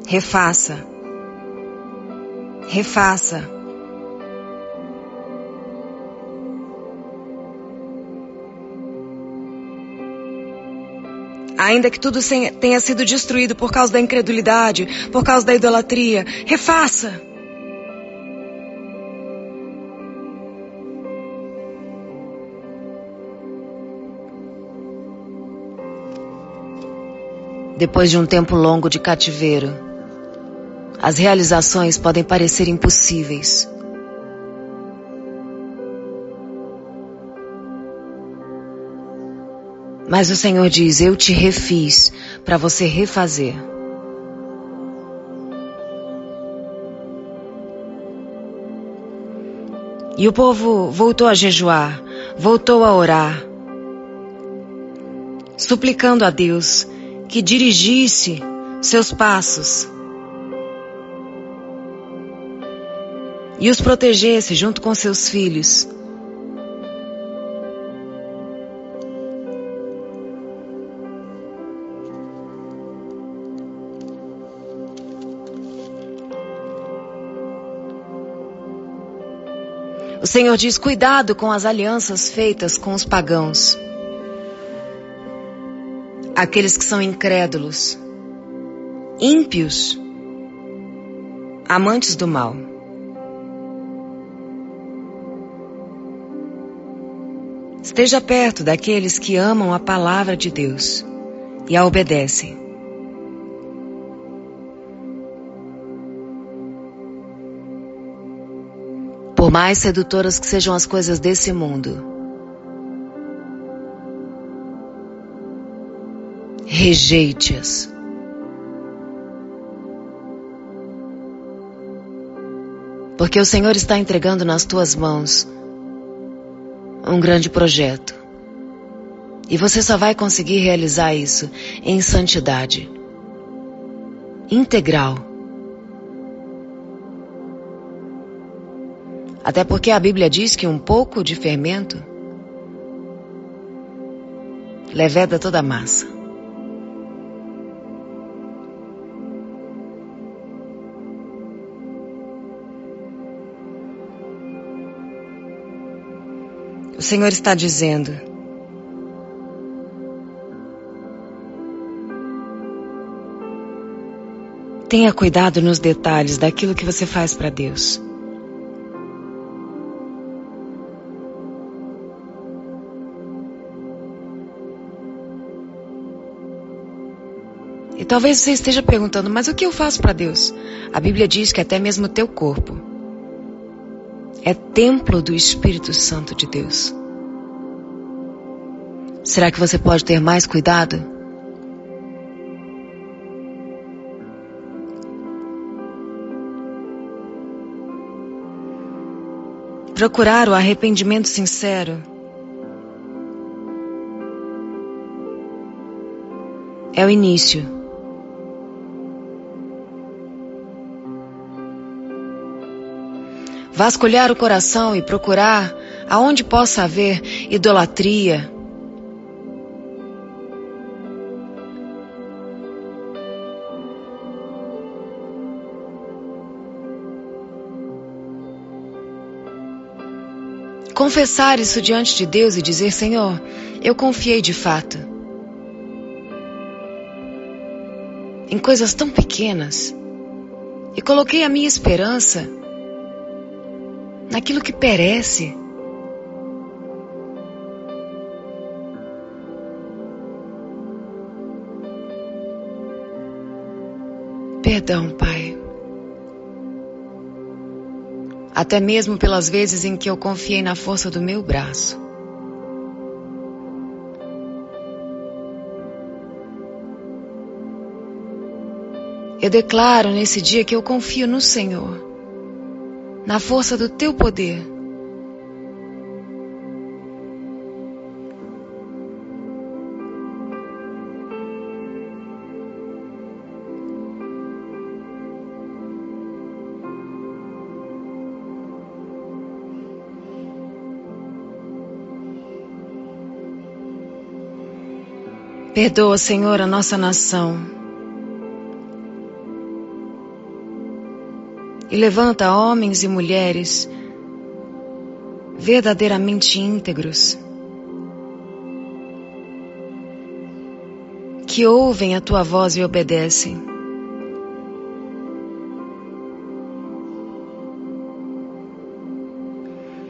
Refaça refaça. Ainda que tudo tenha sido destruído por causa da incredulidade, por causa da idolatria, refaça. Depois de um tempo longo de cativeiro, as realizações podem parecer impossíveis. Mas o Senhor diz: Eu te refiz para você refazer. E o povo voltou a jejuar, voltou a orar, suplicando a Deus que dirigisse seus passos e os protegesse junto com seus filhos. O Senhor diz: cuidado com as alianças feitas com os pagãos, aqueles que são incrédulos, ímpios, amantes do mal. Esteja perto daqueles que amam a palavra de Deus e a obedecem. Por mais sedutoras que sejam as coisas desse mundo, rejeite-as. Porque o Senhor está entregando nas tuas mãos um grande projeto. E você só vai conseguir realizar isso em santidade integral. Até porque a Bíblia diz que um pouco de fermento leveda toda a massa. Senhor está dizendo: Tenha cuidado nos detalhes daquilo que você faz para Deus. E talvez você esteja perguntando, mas o que eu faço para Deus? A Bíblia diz que até mesmo o teu corpo templo do Espírito Santo de Deus. Será que você pode ter mais cuidado? Procurar o arrependimento sincero é o início vasculhar o coração e procurar aonde possa haver idolatria. Confessar isso diante de Deus e dizer: Senhor, eu confiei de fato em coisas tão pequenas e coloquei a minha esperança naquilo que perece. Perdão, Pai. Até mesmo pelas vezes em que eu confiei na força do meu braço. Eu declaro nesse dia que eu confio no Senhor na força do teu poder. Perdoa, Senhor, a nossa nação. E levanta homens e mulheres verdadeiramente íntegros, que ouvem a tua voz e obedecem.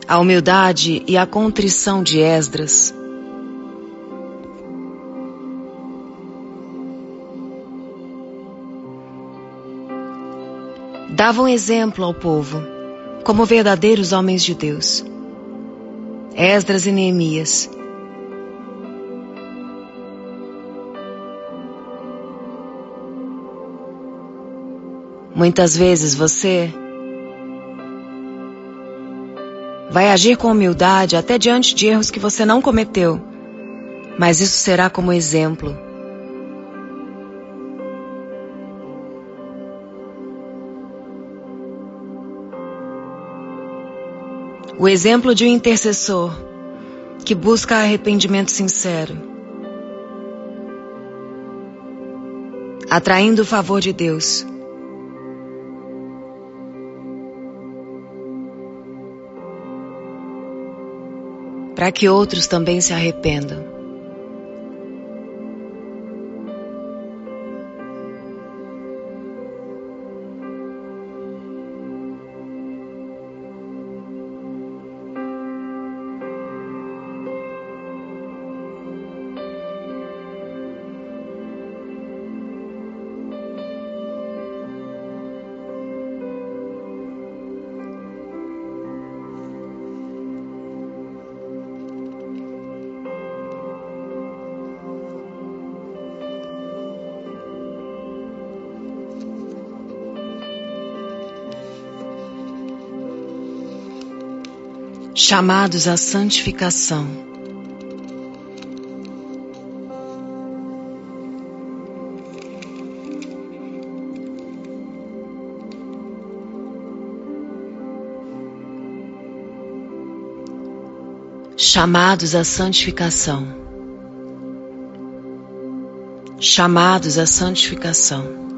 A humildade e a contrição de Esdras davam exemplo ao povo, como verdadeiros homens de Deus. Esdras e Neemias. Muitas vezes você vai agir com humildade até diante de erros que você não cometeu, mas isso será como exemplo O exemplo de um intercessor que busca arrependimento sincero, atraindo o favor de Deus para que outros também se arrependam. Chamados à santificação. Chamados à santificação. Chamados à santificação.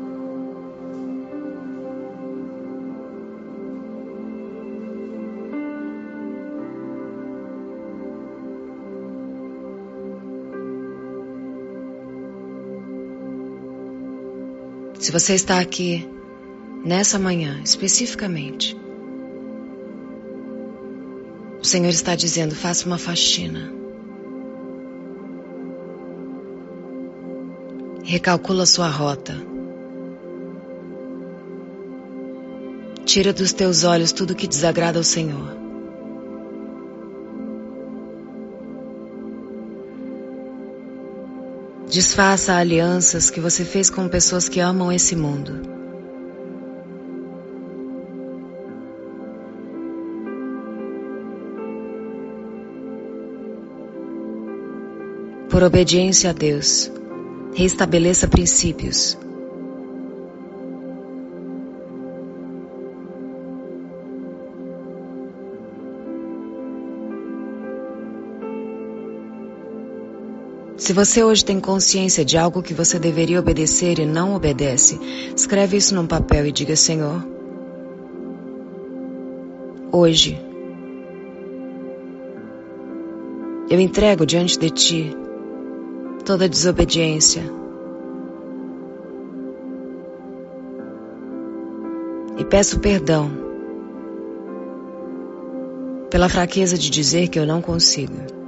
Se você está aqui nessa manhã especificamente, o Senhor está dizendo: faça uma faxina. Recalcula sua rota. Tira dos teus olhos tudo que desagrada ao Senhor. Desfaça alianças que você fez com pessoas que amam esse mundo. Por obediência a Deus, restabeleça princípios. Se você hoje tem consciência de algo que você deveria obedecer e não obedece, escreve isso num papel e diga: Senhor, hoje eu entrego diante de Ti toda desobediência. E peço perdão pela fraqueza de dizer que eu não consigo.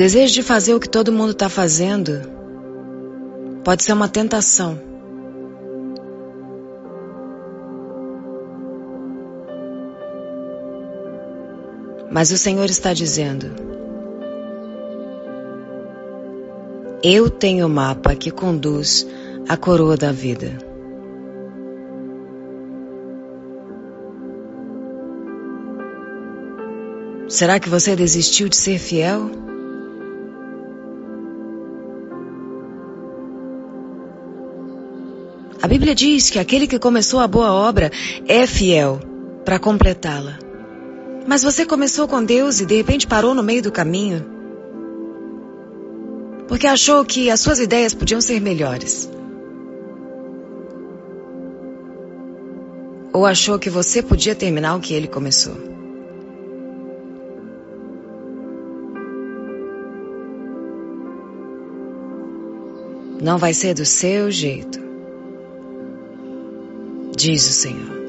Desejo de fazer o que todo mundo está fazendo pode ser uma tentação. Mas o Senhor está dizendo: Eu tenho o mapa que conduz à coroa da vida. Será que você desistiu de ser fiel? Bíblia diz que aquele que começou a boa obra é fiel para completá-la. Mas você começou com Deus e de repente parou no meio do caminho. Porque achou que as suas ideias podiam ser melhores. Ou achou que você podia terminar o que ele começou? Não vai ser do seu jeito, diz o Senhor.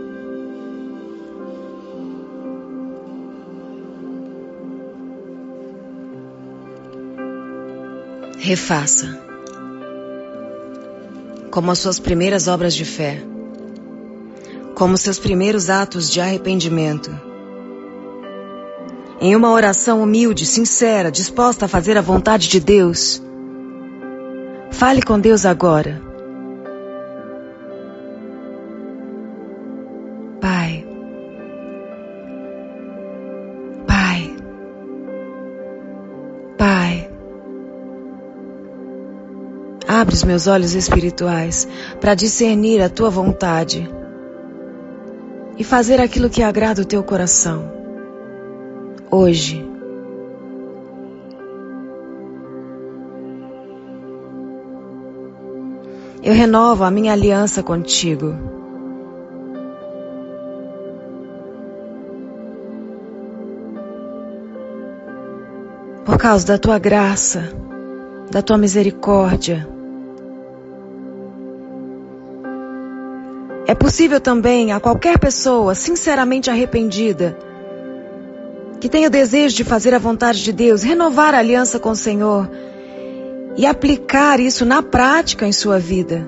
Refaça, como as suas primeiras obras de fé, como seus primeiros atos de arrependimento. Em uma oração humilde, sincera, disposta a fazer a vontade de Deus Fale com Deus agora. Abre os meus olhos espirituais para discernir a tua vontade e fazer aquilo que agrada o teu coração. Hoje. eu renovo a minha aliança contigo. Por causa da tua graça, da tua misericórdia. É possível também a qualquer pessoa sinceramente arrependida, que tenha o desejo de fazer a vontade de Deus, renovar a aliança com o Senhor, e aplicar isso na prática em sua vida.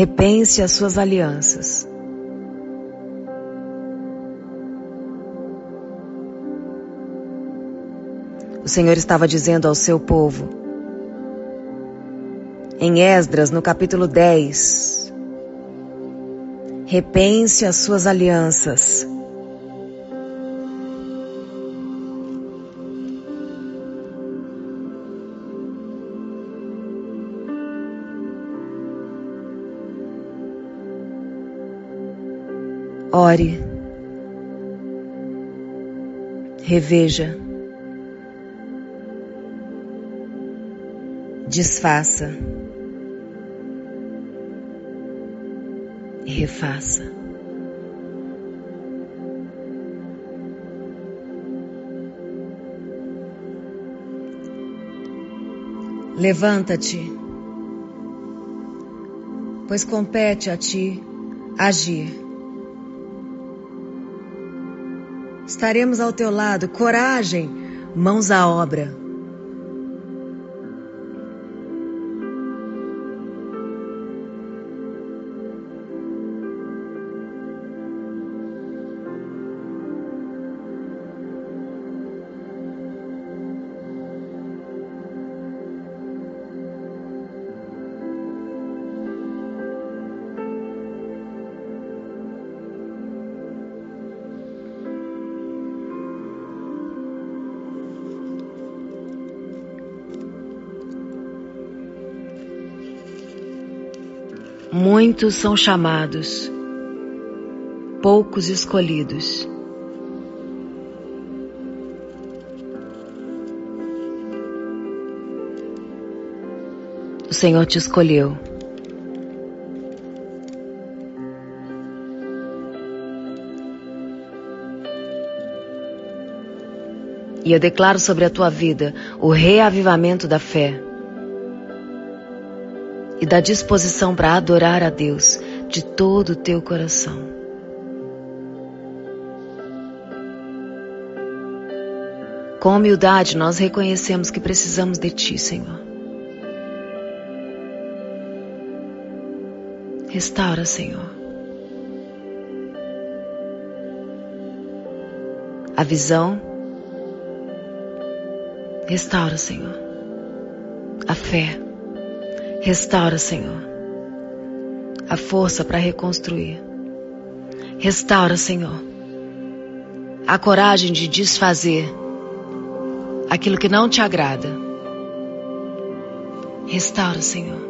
Repense as suas alianças. o Senhor estava dizendo ao seu povo. Em Esdras, no capítulo 10, repense as suas alianças. Ore, reveja. desfaça e refaça. Levanta-te, pois compete a ti agir. Estaremos ao teu lado, coragem, mãos à obra. Muitos são chamados, poucos escolhidos. O Senhor te escolheu. E eu declaro sobre a tua vida o reavivamento da fé e da disposição para adorar a Deus de todo o teu coração. Com humildade, nós reconhecemos que precisamos de Ti, Senhor. Restaura, Senhor. A visão. Restaura, Senhor. A fé. Restaura, Senhor, a força para reconstruir. Restaura, Senhor, a coragem de desfazer aquilo que não te agrada. Restaura, Senhor.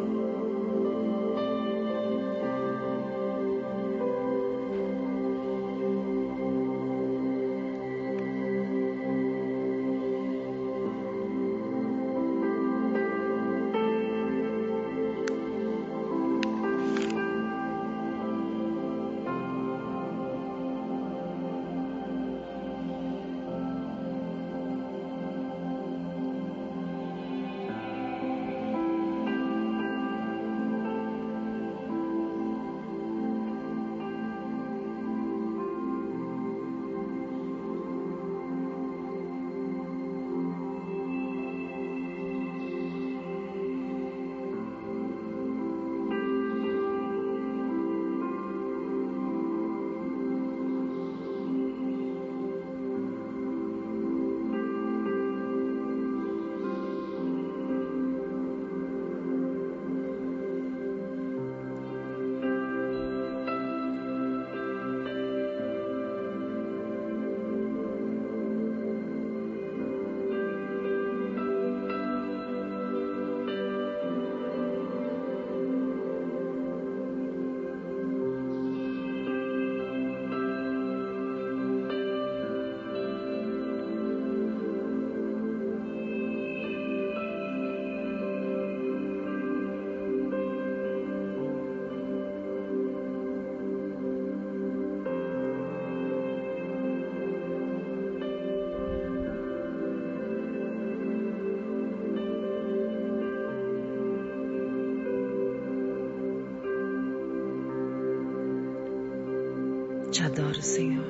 Adoro, Senhor.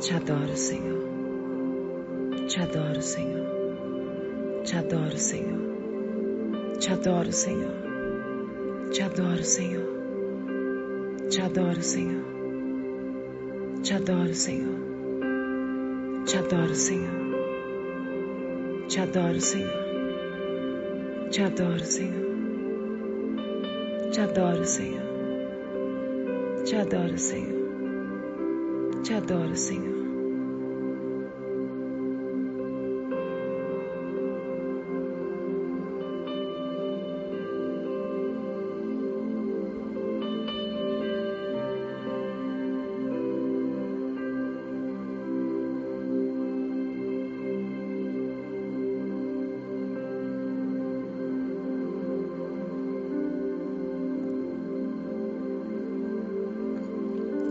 Te adoro, Senhor. Te adoro, Senhor. Te adoro, Senhor. Te adoro, Senhor. Te adoro, Senhor. Te adoro, Senhor. Te adoro, Senhor. Te adoro, Senhor. Te adoro, Senhor. Te adoro, Senhor. Te adoro, Senhor. Te adoro, Senhor. Te adoro, Senhor.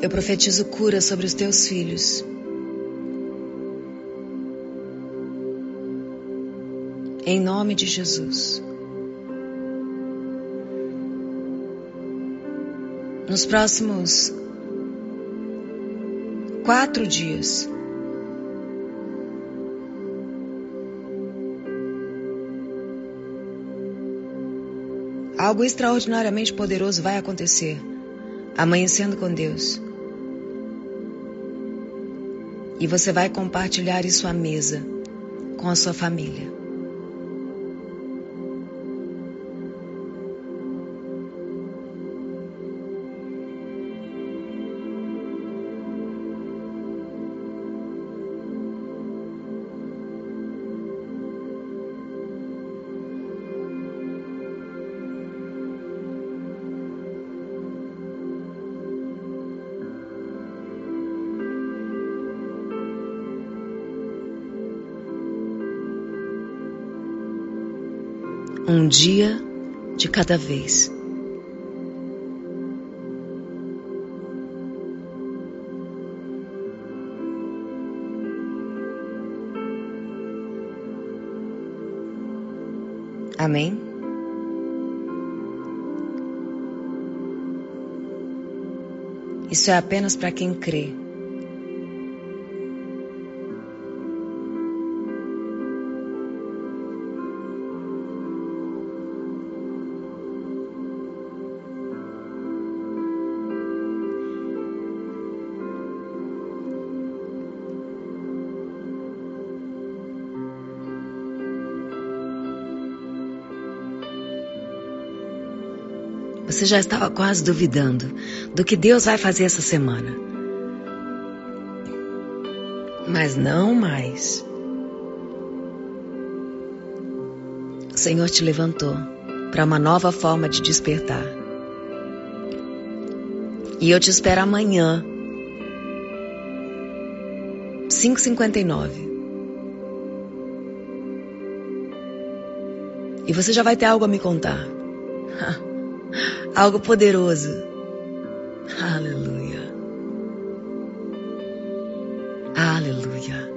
Eu profetizo cura sobre os teus filhos. Em nome de Jesus. Nos próximos quatro dias, algo extraordinariamente poderoso vai acontecer, amanhecendo com Deus. E você vai compartilhar isso à mesa com a sua família. Um dia de cada vez. Amém? Isso é apenas para quem crê. Você já estava quase duvidando do que Deus vai fazer essa semana. Mas não mais. O Senhor te levantou para uma nova forma de despertar. E eu te espero amanhã, 5h59. E você já vai ter algo a me contar. Algo poderoso. Aleluia. Aleluia.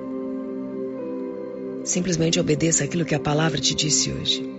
Simplesmente obedeça aquilo que a palavra te disse hoje.